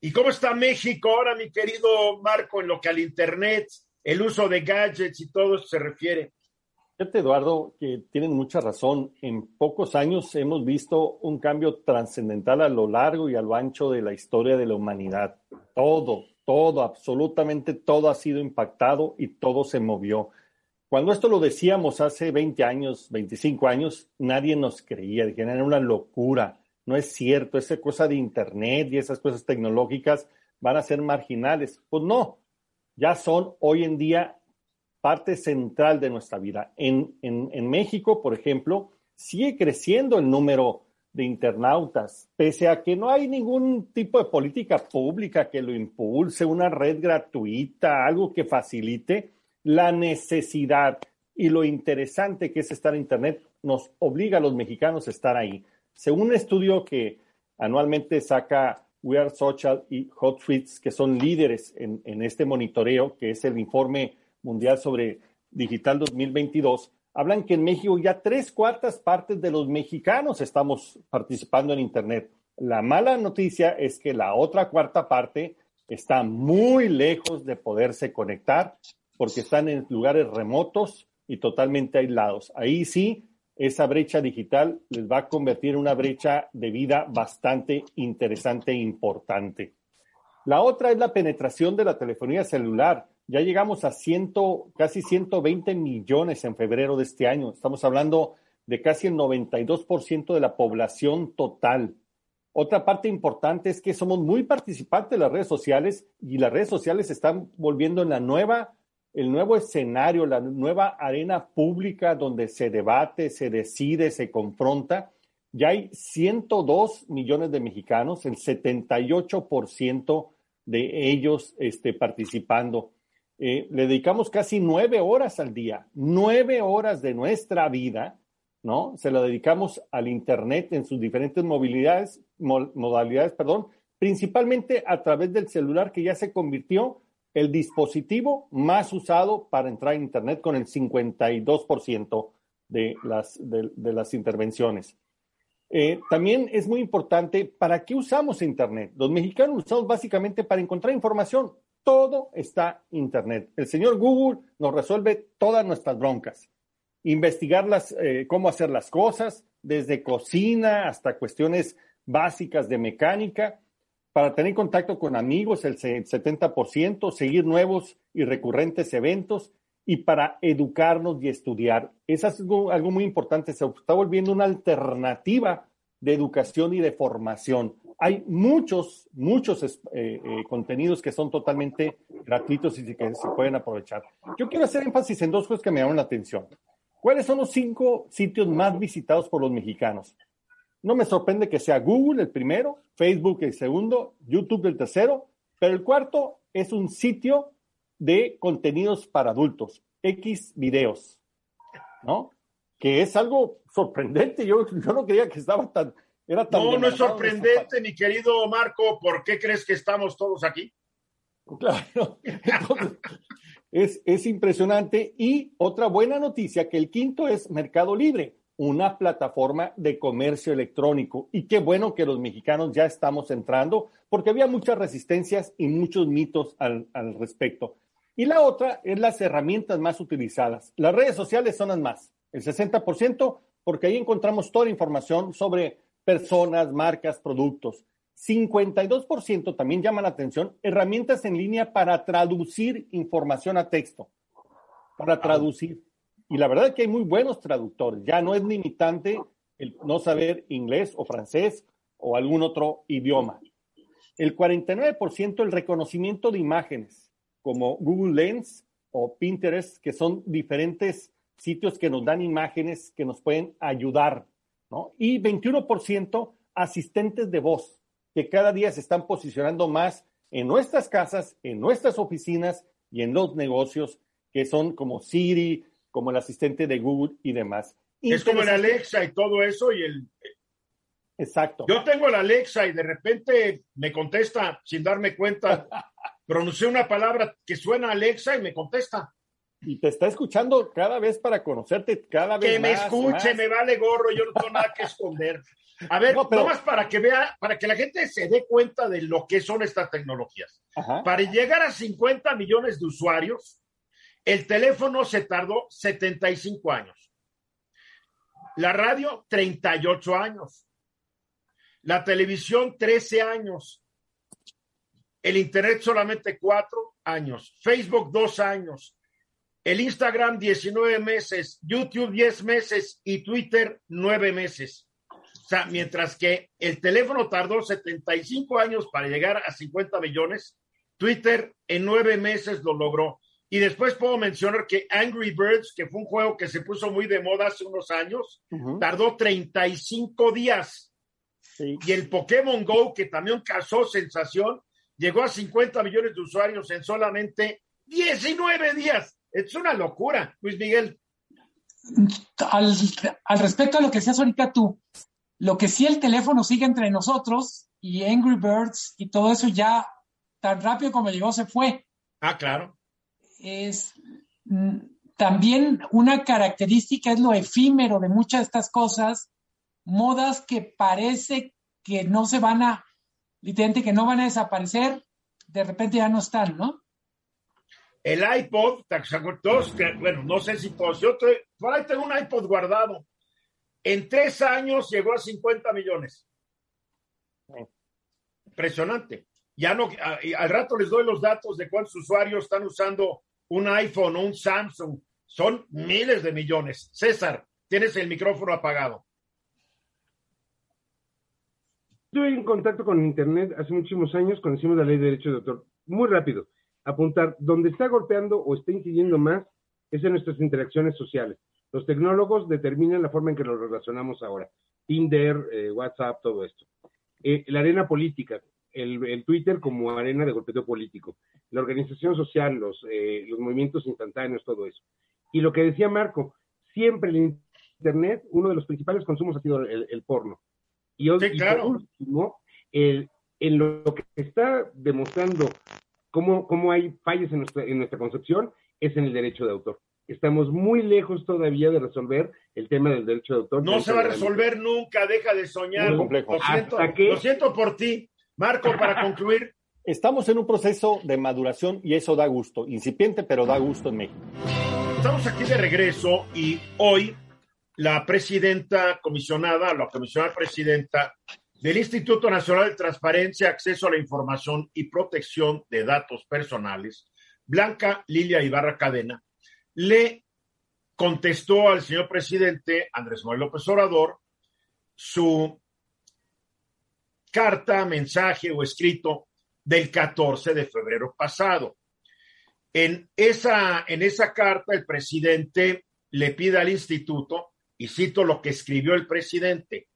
¿Y cómo está México ahora, mi querido Marco, en lo que al Internet, el uso de gadgets y todo eso se refiere. Fíjate, Eduardo, que tienen mucha razón. En pocos años hemos visto un cambio trascendental a lo largo y a lo ancho de la historia de la humanidad. Todo, todo, absolutamente todo ha sido impactado y todo se movió. Cuando esto lo decíamos hace 20 años, 25 años, nadie nos creía, dijeron, era una locura. No es cierto, esa cosa de Internet y esas cosas tecnológicas van a ser marginales. Pues no, ya son hoy en día parte central de nuestra vida. En, México, por ejemplo, sigue creciendo el número de internautas, pese a que no hay ningún tipo de política pública que lo impulse, una red gratuita, algo que facilite la necesidad y lo interesante que es estar en Internet, nos obliga a los mexicanos a estar ahí. Según un estudio que anualmente saca We Are Social y Hot Tweets, que son líderes en, en, este monitoreo, que es el informe mundial sobre digital 2022, hablan que en México ya tres cuartas partes de los mexicanos estamos participando en Internet. La mala noticia es que la otra cuarta parte está muy lejos de poderse conectar porque están en lugares remotos y totalmente aislados. Ahí sí esa brecha digital les va a convertir en una brecha de vida bastante interesante e importante. La otra es la penetración de la telefonía celular. Ya llegamos a ciento, casi 120 millones en febrero de este año. Estamos hablando de casi el 92% de la población total. Otra parte importante es que somos muy participantes de las redes sociales y las redes sociales están volviendo en la nueva el nuevo escenario, la nueva arena pública donde se debate, se decide, se confronta. Ya hay 102 millones de mexicanos, el 78% de ellos este, participando. Eh, le dedicamos casi nueve horas al día, nueve horas de nuestra vida, ¿no? Se la dedicamos al Internet en sus diferentes movilidades, modalidades, perdón, principalmente a través del celular que ya se convirtió el dispositivo más usado para entrar a Internet con el 52% de las, de, las intervenciones. Eh, también es muy importante, ¿para qué usamos Internet? Los mexicanos usamos básicamente para encontrar información. Todo está Internet. El señor Google nos resuelve todas nuestras broncas. Investigar eh, cómo hacer las cosas, desde cocina hasta cuestiones básicas de mecánica para tener contacto con amigos el 70%, seguir nuevos y recurrentes eventos y para educarnos y estudiar. Eso es algo, muy importante, se está volviendo una alternativa de educación y de formación. Hay muchos, muchos eh, eh, contenidos que son totalmente gratuitos y que se pueden aprovechar. Yo quiero hacer énfasis en dos cosas que me llaman la atención. ¿Cuáles son los cinco sitios más visitados por los mexicanos? No me sorprende que sea Google el primero, Facebook el segundo, YouTube el tercero, pero el cuarto es un sitio de contenidos para adultos, X videos, ¿no? Que es algo sorprendente. Yo, yo no creía que estaba tan... Era tan no, no es sorprendente, mi querido Marco. ¿Por qué crees que estamos todos aquí? Claro. es, es impresionante. Y otra buena noticia, que el quinto es Mercado Libre, una plataforma de comercio electrónico. Y qué bueno que los mexicanos ya estamos entrando, porque había muchas resistencias y muchos mitos al, al respecto. Y la otra es las herramientas más utilizadas. Las redes sociales son las más, el 60%, porque ahí encontramos toda la información sobre personas, marcas, productos. 52% también llama la atención herramientas en línea para traducir información a texto. Para traducir. Y la verdad es que hay muy buenos traductores. Ya no es limitante el no saber inglés o francés o algún otro idioma. El 49% el reconocimiento de imágenes, como Google Lens o Pinterest, que son diferentes sitios que nos dan imágenes que nos pueden ayudar. ¿No? Y 21% asistentes de voz que cada día se están posicionando más en nuestras casas, en nuestras oficinas y en los negocios, que son como Siri, como el asistente de Google y demás. Es como el Alexa y todo eso y el... Exacto. Yo tengo el Alexa y de repente me contesta sin darme cuenta. *laughs* Pronuncié una palabra que suena Alexa y me contesta. Y te está escuchando cada vez para conocerte, cada vez que más. Que me escuche, me vale gorro, yo no tengo nada que esconder. A ver, no, más para que vea, para que la gente se dé cuenta de lo que son estas tecnologías. Ajá. Para llegar a 50 millones de usuarios, el teléfono se tardó 75 años. La radio, 38 años. La televisión, 13 años. El Internet, solamente 4 años. Facebook, 2 años. El Instagram, 19 meses. YouTube, 10 meses. Y Twitter, 9 meses. O sea, mientras que el teléfono tardó 75 años para llegar a 50 millones, Twitter en nueve meses lo logró. Y después puedo mencionar que Angry Birds, que fue un juego que se puso muy de moda hace unos años, uh -huh. tardó 35 días. Sí. Y el Pokémon Go, que también causó sensación, llegó a 50 millones de usuarios en solamente 19 días. Es una locura, Luis Miguel. Al, al respecto a lo que decías ahorita tú, lo que sí el teléfono sigue entre nosotros y Angry Birds y todo eso ya tan rápido como llegó se fue. Ah, claro. Es mm, también una característica es lo efímero de muchas de estas cosas, modas que parece que no se van a, literalmente que no van a desaparecer, de repente ya no están, ¿no? El iPod, todos, bueno, no sé si todos, yo te, por ahí tengo un iPod guardado en tres años llegó a 50 millones. Impresionante. Ya no, al rato les doy los datos de cuántos usuarios están usando un iPhone o un Samsung. Son miles de millones. César, tienes el micrófono apagado. Estuve en contacto con Internet hace muchísimos años, conocimos la ley de derechos de autor. Muy rápido, apuntar, donde está golpeando o está incidiendo más es en nuestras interacciones sociales. Los tecnólogos determinan la forma en que nos relacionamos ahora. Tinder, eh, WhatsApp, todo esto. Eh, la arena política, el, el, Twitter como arena de golpeteo político. La organización social, los, eh, los movimientos instantáneos, todo eso. Y lo que decía Marco, siempre el Internet, uno de los principales consumos ha sido el, el porno. Y, sí, claro. por último, el, en lo que está demostrando cómo, cómo hay fallas en nuestra, en nuestra concepción es en el derecho de autor estamos muy lejos todavía de resolver el tema del derecho de autor. No se va a resolver nunca, deja de soñar. Lo siento, que... lo siento por ti. Marco, para concluir. Estamos en un proceso de maduración y eso da gusto, incipiente, pero da gusto en México. Estamos aquí de regreso y hoy la presidenta comisionada, la comisionada presidenta del Instituto Nacional de Transparencia, Acceso a la Información y Protección de Datos Personales, Blanca Lilia Ibarra Cadena, le contestó al señor presidente Andrés Manuel López Obrador su carta, mensaje o escrito del 14 de febrero pasado. En esa, en esa carta, el presidente le pide al instituto, y cito lo que escribió el presidente,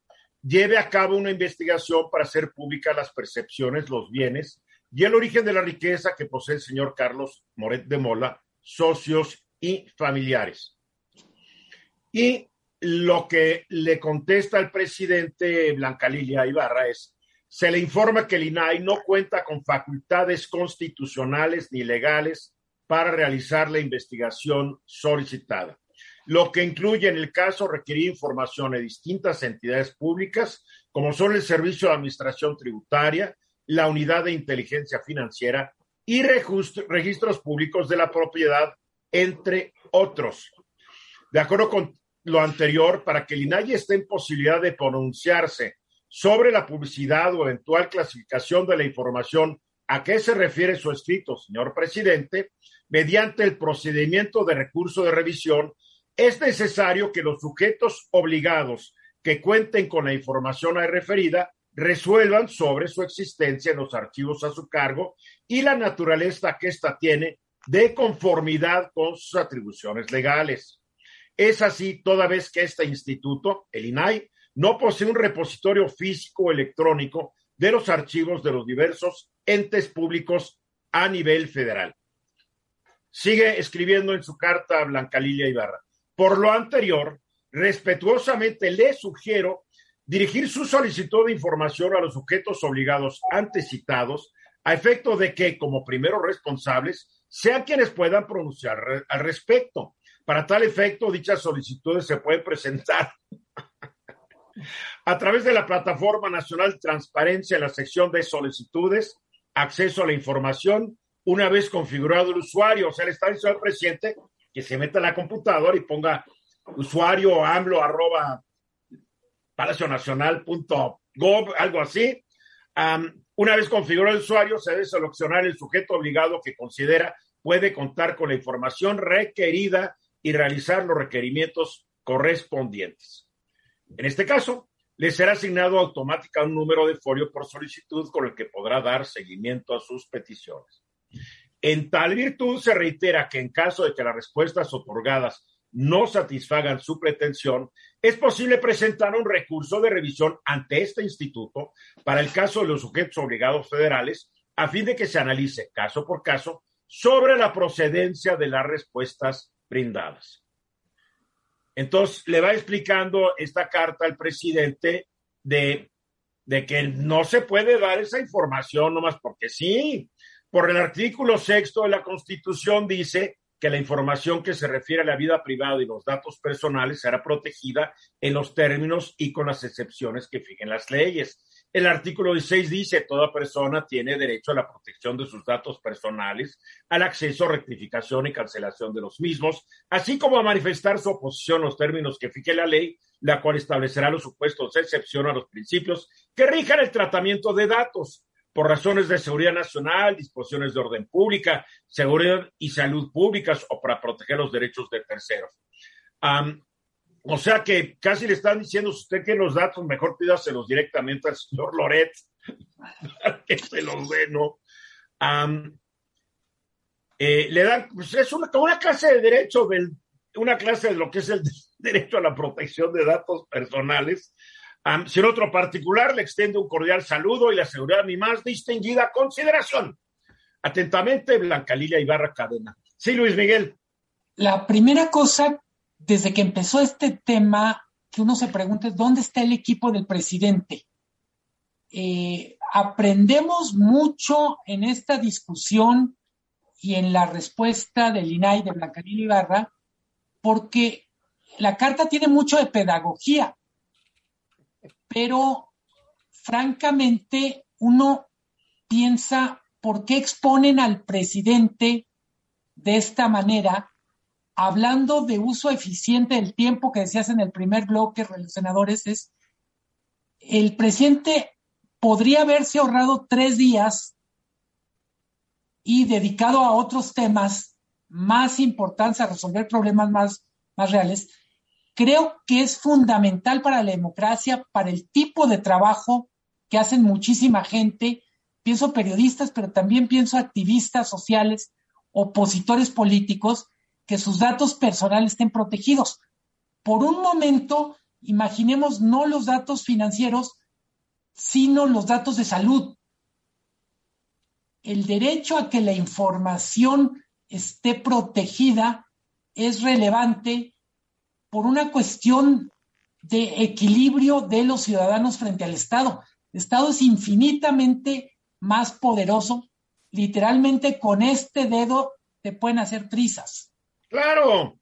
lleve a cabo una investigación para hacer públicas las percepciones, los bienes y el origen de la riqueza que posee el señor Carlos Moret de Mola, socios y familiares. Y lo que le contesta al presidente Blanca Lilia Ibarra es, se le informa que el INAI no cuenta con facultades constitucionales ni legales para realizar la investigación solicitada, lo que incluye en el caso requerir información de distintas entidades públicas, como son el Servicio de Administración Tributaria, la Unidad de Inteligencia Financiera y registros públicos de la propiedad, entre otros. De acuerdo con lo anterior, para que el INAI esté en posibilidad de pronunciarse sobre la publicidad o eventual clasificación de la información a qué se refiere su escrito, señor presidente, mediante el procedimiento de recurso de revisión, es necesario que los sujetos obligados que cuenten con la información ahí referida resuelvan sobre su existencia en los archivos a su cargo y la naturaleza que ésta tiene de conformidad con sus atribuciones legales. Es así toda vez que este instituto, el INAI, no posee un repositorio físico o electrónico de los archivos de los diversos entes públicos a nivel federal. Sigue escribiendo en su carta Blanca Lilia Ibarra. Por lo anterior, respetuosamente le sugiero dirigir su solicitud de información a los sujetos obligados antes citados, a efecto de que, como primeros responsables, sean quienes puedan pronunciar al respecto. Para tal efecto, dichas solicitudes se pueden presentar *laughs* a través de la Plataforma Nacional Transparencia en la sección de solicitudes, acceso a la información, una vez configurado el usuario, o sea, le está diciendo al presidente que se meta a la computadora y ponga usuario AMLO arroba palacionacional.gov, algo así. una vez configurado el usuario, se debe seleccionar el sujeto obligado que considera puede contar con la información requerida y realizar los requerimientos correspondientes. En este caso, le será asignado automáticamente un número de folio por solicitud con el que podrá dar seguimiento a sus peticiones. En tal virtud, se reitera que en caso de que las respuestas otorgadas no satisfagan su pretensión, es posible presentar un recurso de revisión ante este instituto para el caso de los sujetos obligados federales, a fin de que se analice caso por caso sobre la procedencia de las respuestas brindadas. Entonces, le va explicando esta carta al presidente de, de que no se puede dar esa información nomás porque sí. Por el artículo sexto de la Constitución dice que la información que se refiere a la vida privada y los datos personales será protegida en los términos y con las excepciones que fijen las leyes. El artículo 16 dice, toda persona tiene derecho a la protección de sus datos personales, al acceso, rectificación y cancelación de los mismos, así como a manifestar su oposición a los términos que fije la ley, la cual establecerá los supuestos de excepción a los principios que rijan el tratamiento de datos por razones de seguridad nacional, disposiciones de orden pública, seguridad y salud públicas o para proteger los derechos de terceros. o sea que casi le están diciendo usted que los datos mejor pídaselos directamente al señor Loret, *laughs* que se los dé, ¿no? Eh, le dan, pues es una, una clase de derecho, del, una clase de lo que es el *laughs* derecho a la protección de datos personales, sin otro particular, le extiendo un cordial saludo y le aseguro mi más distinguida consideración. Atentamente, Blanca Lilia Ibarra Cadena. Sí, Luis Miguel. La primera cosa, desde que empezó este tema, que uno se pregunta es, ¿dónde está el equipo del presidente? Eh, aprendemos mucho en esta discusión y en la respuesta del INAI de Blanca Lilia Ibarra, porque la carta tiene mucho de pedagogía pero francamente uno piensa, ¿por qué exponen al presidente de esta manera, hablando de uso eficiente del tiempo que decías en el primer bloque, senadores, es, el presidente podría haberse ahorrado tres días y dedicado a otros temas más importantes, a resolver problemas más, más reales, creo que es fundamental para la democracia, para el tipo de trabajo que hacen muchísima gente. Pienso periodistas, pero también pienso activistas sociales, opositores políticos, que sus datos personales estén protegidos. Por un momento, imaginemos no los datos financieros, sino los datos de salud. El derecho a que la información esté protegida es relevante por una cuestión de equilibrio de los ciudadanos frente al Estado. El Estado es infinitamente más poderoso. Literalmente con este dedo te pueden hacer trizas. Claro,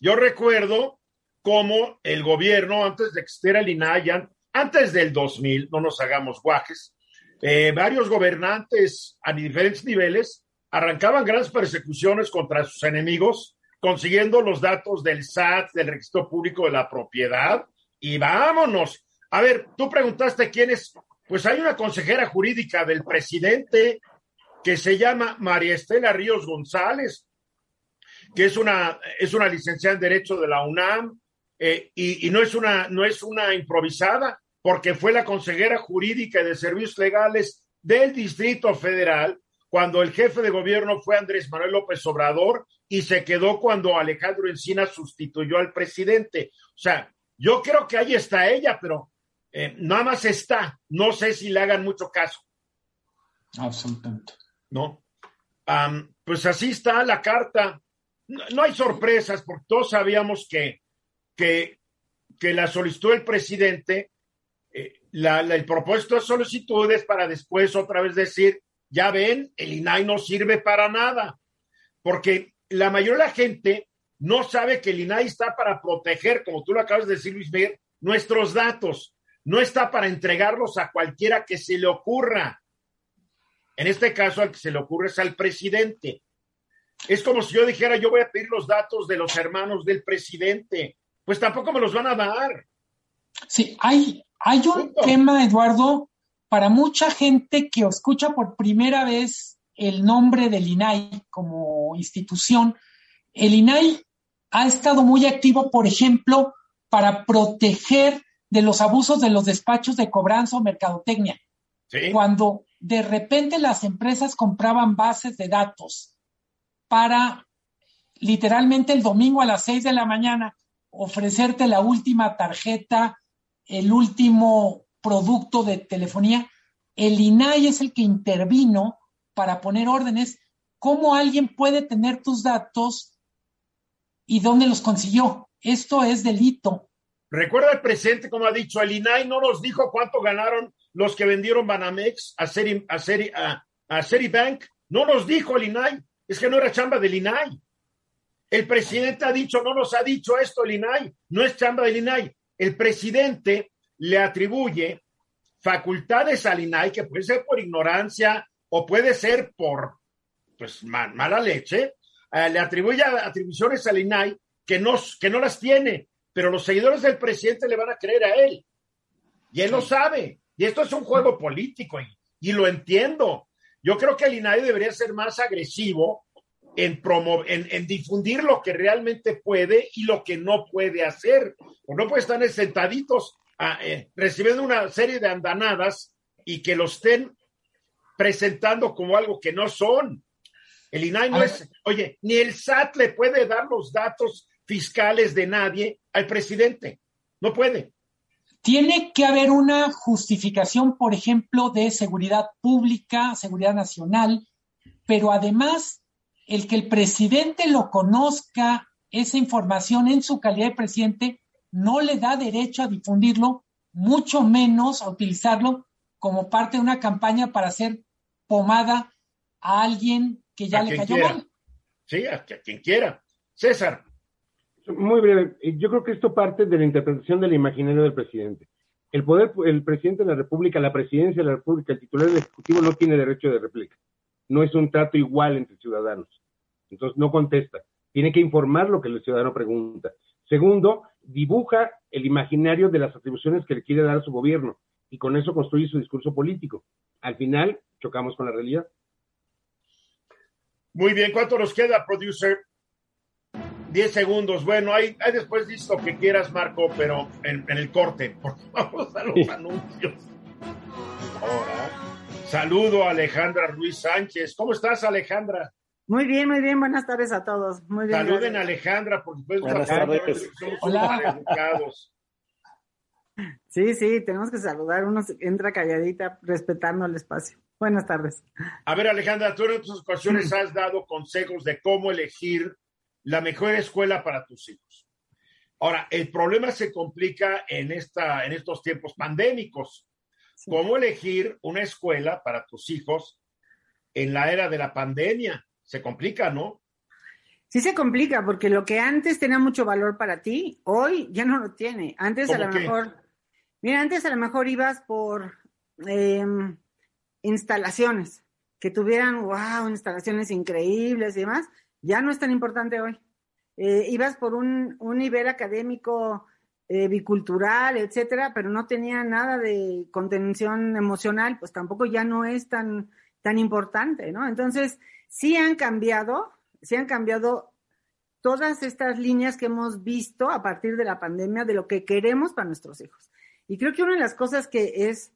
yo recuerdo cómo el gobierno, antes de que esté el INAI, antes del 2000, no nos hagamos guajes, eh, varios gobernantes a diferentes niveles arrancaban grandes persecuciones contra sus enemigos, consiguiendo los datos del SAT, del registro público de la propiedad, y vámonos. A ver, tú preguntaste quién es. Pues hay una consejera jurídica del presidente que se llama María Estela Ríos González, que es una, es una licenciada en Derecho de la UNAM, eh, y, y, no, es una, no es una improvisada, porque fue la consejera jurídica de servicios legales del Distrito Federal cuando el jefe de gobierno fue Andrés Manuel López Obrador y se quedó cuando Alejandro Encina sustituyó al presidente. O sea, yo creo que ahí está ella, pero eh, nada más está. No sé si le hagan mucho caso. Absolutamente. ¿No? pues así está la carta. No, hay sorpresas, porque todos sabíamos que, que, que la solicitó el presidente. Eh, la, el propósito de solicitudes para después otra vez decir, ya ven, el INAI no sirve para nada, porque la mayoría de la gente no sabe que el INAI está para proteger, como tú lo acabas de decir, Luis Miguel, nuestros datos. No está para entregarlos a cualquiera que se le ocurra. En este caso, al que se le ocurre es al presidente. Es como si yo dijera, yo voy a pedir los datos de los hermanos del presidente. Pues tampoco me los van a dar. Sí, hay, hay un tema, Eduardo, para mucha gente que escucha por primera vez el nombre del INAI como institución, el INAI ha estado muy activo, por ejemplo, para proteger de los abusos de los despachos de cobranza o mercadotecnia. Cuando de repente las empresas compraban bases de datos para literalmente el domingo a las seis de la mañana ofrecerte la última tarjeta, el último producto de telefonía, el INAI es el que intervino para poner órdenes. ¿Cómo alguien puede tener tus datos y dónde los consiguió? Esto es delito. Recuerda el presente, como ha dicho, el INAI no nos dijo cuánto ganaron los que vendieron Banamex a, Seri, a, Seri, a, a Ceribank. No nos dijo el INAI. Es que no era chamba del INAI. El presidente ha dicho, no nos ha dicho esto el INAI. No es chamba del INAI. El presidente le atribuye facultades al INAI, que puede ser por ignorancia o puede ser por pues mala leche, eh, le atribuye atribuciones al INAI que no, que no las tiene, pero los seguidores del presidente le van a creer a él. Y él lo sabe. Y esto es un juego político y, y lo entiendo. Yo creo que el INAI debería ser más agresivo en, en, en, difundir lo que realmente puede y lo que no puede hacer. O no puede estar sentaditos eh, recibiendo una serie de andanadas y que lo estén presentando como algo que no son. El INAI no es, oye, ni el SAT le puede dar los datos fiscales de nadie al presidente. No puede. Tiene que haber una justificación, por ejemplo, de seguridad pública, seguridad nacional, pero además el que el presidente lo conozca, esa información en su calidad de presidente, no le da derecho a difundirlo, mucho menos a utilizarlo como parte de una campaña para hacer pomada a alguien que ya le cayó mal. Sí, a, quien quiera. César. Muy breve. Yo creo que esto parte de la interpretación del imaginario del presidente. El poder, el presidente de la República, la presidencia de la República, el titular del Ejecutivo no tiene derecho de réplica. No es un trato igual entre ciudadanos. Entonces no contesta. Tiene que informar lo que el ciudadano pregunta. Segundo, dibuja el imaginario de las atribuciones que le quiere dar a su gobierno y con eso construye su discurso político. Al final, chocamos con la realidad. Muy bien, ¿cuánto nos queda, producer? Diez segundos. Bueno, hay, hay después listo que quieras, Marco, pero en, el corte, porque *laughs* vamos a los anuncios. Ahora, saludo a Alejandra Ruiz Sánchez. ¿Cómo estás, Alejandra? Muy bien, muy bien. Buenas tardes a todos. Muy bien. Saluden a Alejandra, por supuesto. Buenas tardes. Hola. Sí, sí, tenemos que saludar. Uno entra calladita, respetando el espacio. Buenas tardes. A ver, Alejandra, tú en otras ocasiones has dado consejos de cómo elegir la mejor escuela para tus hijos. Ahora, el problema se complica en, esta, en estos tiempos pandémicos. ¿Cómo elegir una escuela para tus hijos en la era de la pandemia? se complica, ¿no? Sí se complica, porque lo que antes tenía mucho valor para ti, hoy ya no lo tiene. Antes a lo mejor, mira, antes a lo mejor ibas por em, instalaciones, que tuvieran, wow, instalaciones increíbles y demás, ya no es tan importante hoy. Eh, ibas por un, un nivel académico eh, bicultural, etcétera, pero no tenía nada de contención emocional, pues tampoco ya no es tan, tan importante, ¿no? Entonces, sí han cambiado, sí han cambiado todas estas líneas que hemos visto a partir de la pandemia de lo que queremos para nuestros hijos. Y creo que una de las cosas que es,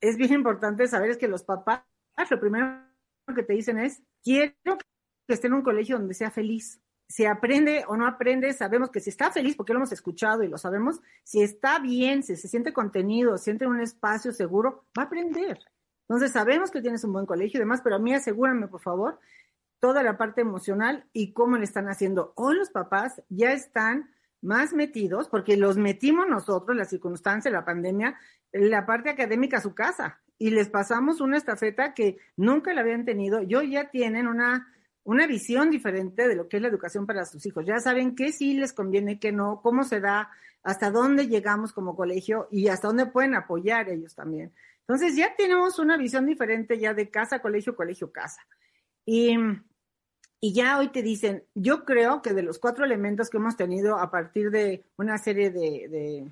es bien importante saber es que los papás, lo primero que te dicen es, quiero que esté en un colegio donde sea feliz si aprende o no aprende, sabemos que si está feliz, porque lo hemos escuchado y lo sabemos, si está bien, si se siente contenido, siente un espacio seguro, va a aprender. Entonces sabemos que tienes un buen colegio y demás, pero a mí asegúrame, por favor, toda la parte emocional y cómo le están haciendo. Hoy los papás ya están más metidos, porque los metimos nosotros, la circunstancia, la pandemia, la parte académica a su casa, y les pasamos una estafeta que nunca la habían tenido. Yo ya tienen una una visión diferente de lo que es la educación para sus hijos. Ya saben qué sí les conviene, qué no, cómo se da, hasta dónde llegamos como colegio y hasta dónde pueden apoyar ellos también. Entonces ya tenemos una visión diferente ya de casa, colegio, colegio, casa. Y, y ya hoy te dicen, yo creo que de los cuatro elementos que hemos tenido a partir de una serie de,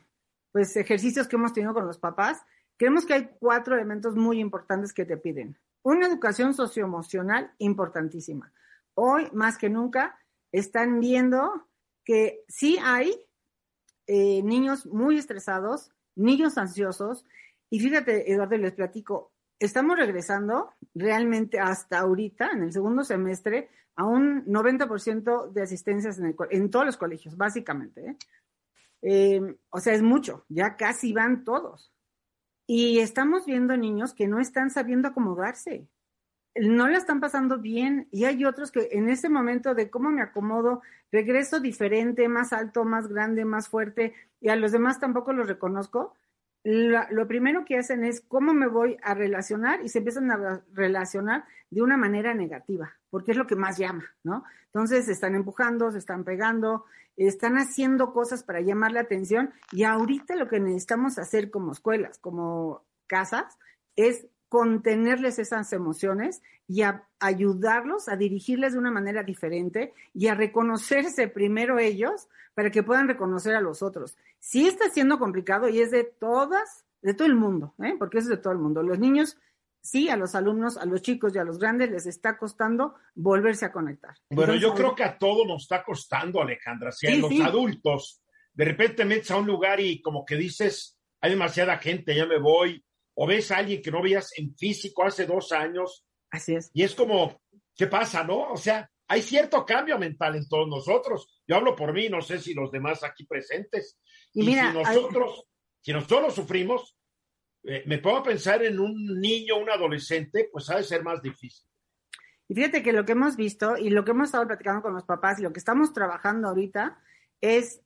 pues, ejercicios que hemos tenido con los papás, creemos que hay cuatro elementos muy importantes que te piden. Una educación socioemocional importantísima hoy más que nunca están viendo que sí hay eh, niños muy estresados, niños ansiosos, y fíjate, Eduardo, les platico, estamos regresando realmente hasta ahorita, en el segundo semestre, a un 90% de asistencias en, todos los colegios, básicamente. ¿eh? Eh, o sea, es mucho, ya casi van todos. Y estamos viendo niños que no están sabiendo acomodarse no la están pasando bien y hay otros que en ese momento de cómo me acomodo, regreso diferente, más alto, más grande, más fuerte y a los demás tampoco los reconozco, lo primero que hacen es cómo me voy a relacionar y se empiezan a relacionar de una manera negativa, porque es lo que más llama, ¿no? Entonces se están empujando, se están pegando, están haciendo cosas para llamar la atención y ahorita lo que necesitamos hacer como escuelas, como casas, es contenerles esas emociones y a ayudarlos a dirigirles de una manera diferente y a reconocerse primero ellos para que puedan reconocer a los otros. Sí está siendo complicado y es de todas, de todo el mundo, ¿eh? porque es de todo el mundo. Los niños, sí, a los alumnos, a los chicos y a los grandes les está costando volverse a conectar. Bueno, yo creo que a todos nos está costando, Alejandra. Si a los adultos de repente metes a un lugar y como que dices, hay demasiada gente, ya me voy, o ves a alguien que no veías en físico hace dos años. Así es. Y es como, ¿qué pasa, no? O sea, hay cierto cambio mental en todos nosotros. Yo hablo por mí, no sé si los demás aquí presentes. Y, mira, si nosotros, si nosotros sufrimos, eh, me puedo pensar en un niño, un adolescente, pues ha de ser más difícil. Y fíjate que lo que hemos visto y lo que hemos estado platicando con los papás y lo que estamos trabajando ahorita es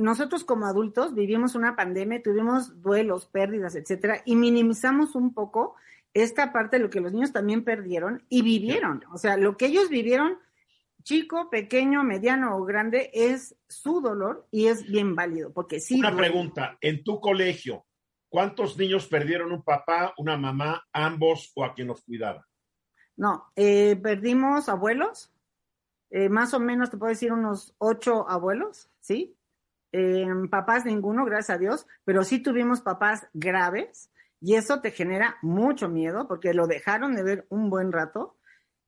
nosotros como adultos vivimos una pandemia, tuvimos duelos, pérdidas, etcétera, y minimizamos un poco esta parte de lo que los niños también perdieron y vivieron. O sea, lo que ellos vivieron, chico, pequeño, mediano o grande, es su dolor y es bien válido, porque sí. Una pregunta, en tu colegio, ¿cuántos niños perdieron un papá, una mamá, ambos o a quien los cuidaba? No, eh, perdimos abuelos, eh, más o menos te puedo decir unos ocho abuelos, ¿sí? Eh, papás ninguno, gracias a Dios, pero sí tuvimos papás graves y eso te genera mucho miedo porque lo dejaron de ver un buen rato.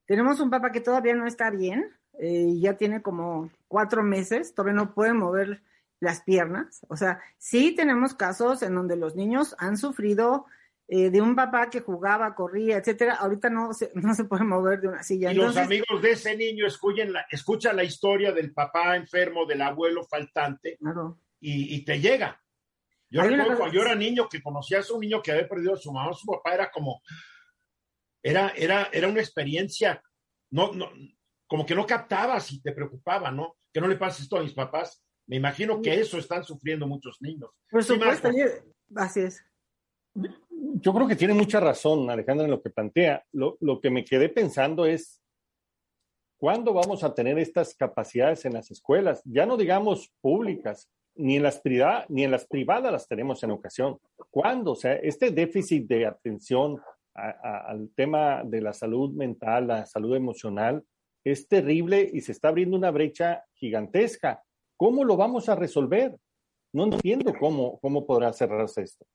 Tenemos un papá que todavía no está bien, eh, ya tiene como cuatro meses, todavía no puede mover las piernas. O sea, sí tenemos casos en donde los niños han sufrido eh, de un papá que jugaba, corría, etcétera, ahorita no se, *laughs* no se puede mover de una silla. Y los amigos de ese niño escuchen la, escuchan la historia del papá enfermo, del abuelo faltante, y, te llega. Yo recuerdo cuando yo era niño que conocías a un niño que había perdido a su mamá, su papá era como, era, era, era una experiencia, no, no, como que no captabas y te preocupaba, ¿no? Que no le pase esto a mis papás. Me imagino que eso están sufriendo muchos niños. Por supuesto, así es yo creo que tiene mucha razón Alejandra en lo que plantea. Lo, que me quedé pensando es ¿Cuándo vamos a tener estas capacidades en las escuelas? Ya no digamos públicas, ni en las privadas, las tenemos en ocasión. ¿Cuándo? O sea, este déficit de atención al tema de la salud mental, la salud emocional, es terrible y se está abriendo una brecha gigantesca. ¿Cómo lo vamos a resolver? No entiendo cómo, cómo podrá cerrarse esto.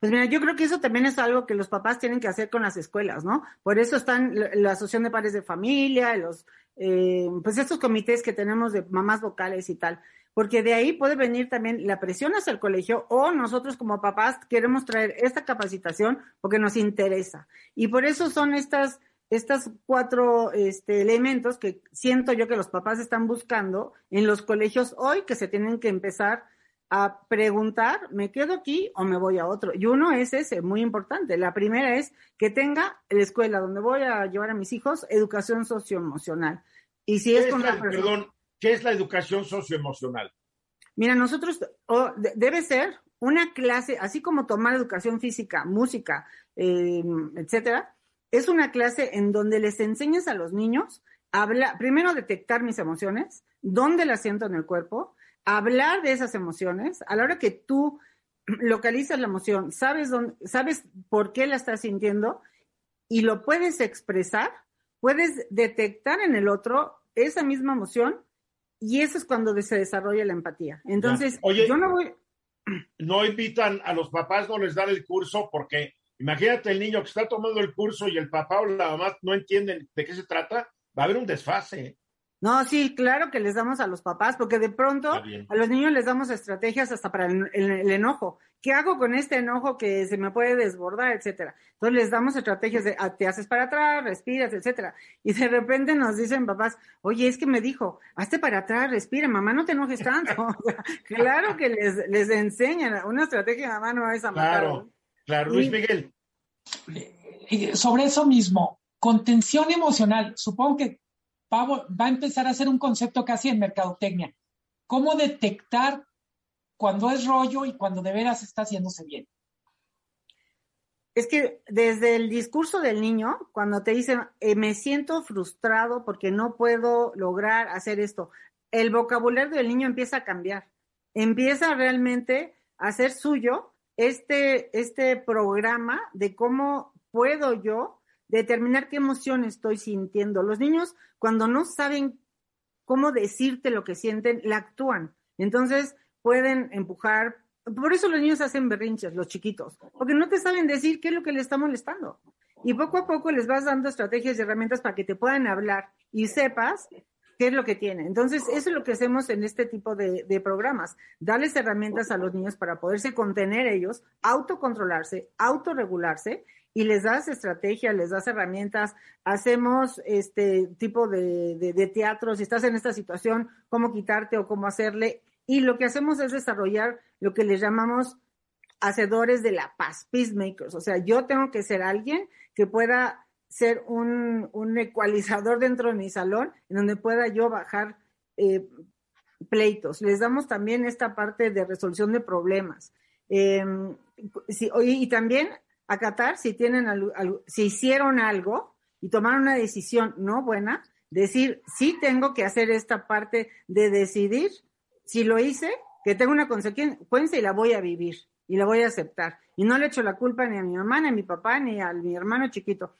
Pues mira, yo creo que eso también es algo que los papás tienen que hacer con las escuelas, ¿no? Por eso están la Asociación de Padres de Familia, los, eh, pues estos comités que tenemos de mamás vocales y tal, porque de ahí puede venir también la presión hacia el colegio o nosotros como papás queremos traer esta capacitación porque nos interesa. Y por eso son estas, estas cuatro este, elementos que siento yo que los papás están buscando en los colegios hoy que se tienen que empezar a preguntar, ¿me quedo aquí o me voy a otro? Y uno es ese, muy importante. La primera es que tenga la escuela donde voy a llevar a mis hijos educación socioemocional. Y si es, con Perdón, ¿qué es la educación socioemocional? Mira, nosotros, debe ser una clase, así como tomar educación física, música, eh, etcétera, es una clase en donde les enseñas a los niños a hablar, primero detectar mis emociones, dónde las siento en el cuerpo, hablar de esas emociones, a la hora que tú localizas la emoción, sabes dónde, sabes por qué la estás sintiendo y lo puedes expresar, puedes detectar en el otro esa misma emoción y eso es cuando se desarrolla la empatía. Entonces, yo no voy. No invitan a los papás, no les dan el curso, porque imagínate el niño que está tomando el curso y el papá o la mamá no entienden de qué se trata, va a haber un desfase. No, sí, claro que les damos a los papás, porque de pronto a los niños les damos estrategias hasta para el, enojo. ¿Qué hago con este enojo que se me puede desbordar, etcétera? Entonces les damos estrategias de ah, te haces para atrás, respiras, etcétera. Y de repente nos dicen papás, oye, es que me dijo, hazte para atrás, respira, mamá, no te enojes tanto. *laughs* claro que les, les enseñan una estrategia, mamá no es a matar. Claro, claro. Luis Miguel. Sobre eso mismo, contención emocional. Supongo que va, a empezar a ser un concepto casi en mercadotecnia. ¿Cómo detectar cuando es rollo y cuando de veras está haciéndose bien? Es que desde el discurso del niño, cuando te dicen, eh, me siento frustrado porque no puedo lograr hacer esto, el vocabulario del niño empieza a cambiar. Empieza realmente a ser suyo este, este programa de cómo puedo yo determinar qué emoción estoy sintiendo. Los niños, cuando no saben cómo decirte lo que sienten, la actúan. Entonces, pueden empujar. Por eso los niños hacen berrinches, los chiquitos, porque no te saben decir qué es lo que les está molestando. Y poco a poco les vas dando estrategias y herramientas para que te puedan hablar y sepas qué es lo que tienen. Entonces, eso es lo que hacemos en este tipo de, de, programas, darles herramientas a los niños para poderse contener ellos, autocontrolarse, autorregularse y les das estrategia, les das herramientas, hacemos este tipo de, de, teatro, si estás en esta situación, cómo quitarte o cómo hacerle. Y lo que hacemos es desarrollar lo que les llamamos hacedores de la paz, peacemakers. O sea, yo tengo que ser alguien que pueda ser un, un ecualizador *laughs* dentro de mi salón, en donde pueda yo bajar eh, pleitos. Les damos también esta parte de resolución de problemas. Eh, y también acatar si tienen si hicieron algo y tomaron una decisión no buena, decir, sí tengo que hacer esta parte de decidir si lo hice, que tengo una consecuencia y la voy a vivir y la voy a aceptar. Y no le echo la culpa ni a mi mamá, ni a mi papá, ni a mi hermano chiquito.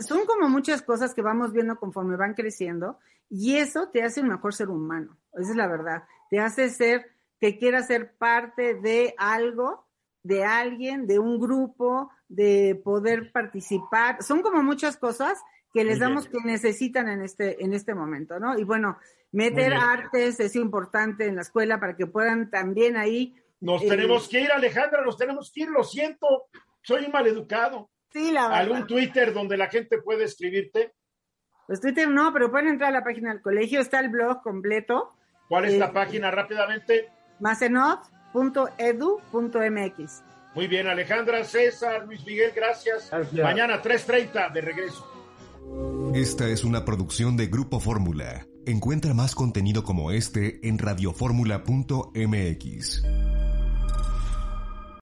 Son como muchas cosas que vamos viendo conforme van creciendo y eso te hace un mejor ser humano. Esa es la verdad. Te hace ser que quieras ser parte de algo de alguien, de un grupo, de poder participar. Son como muchas cosas que les damos que necesitan en este, en este momento, ¿no? Y bueno, meter artes es importante en la escuela para que puedan también ahí. Nos eh, tenemos que ir, Alejandra, nos tenemos que ir, lo siento, soy un maleducado. Sí, la verdad. ¿Algún Twitter donde la gente puede escribirte? Pues Twitter no, pero pueden entrar a la página del colegio, está el blog completo. ¿Cuál es la eh, página rápidamente? Macenot .edu.mx. Muy bien, Alejandra, César, Luis Miguel, gracias. gracias. Mañana 3.30 de regreso. Esta es una producción de Grupo Fórmula. Encuentra más contenido como este en radioformula.mx.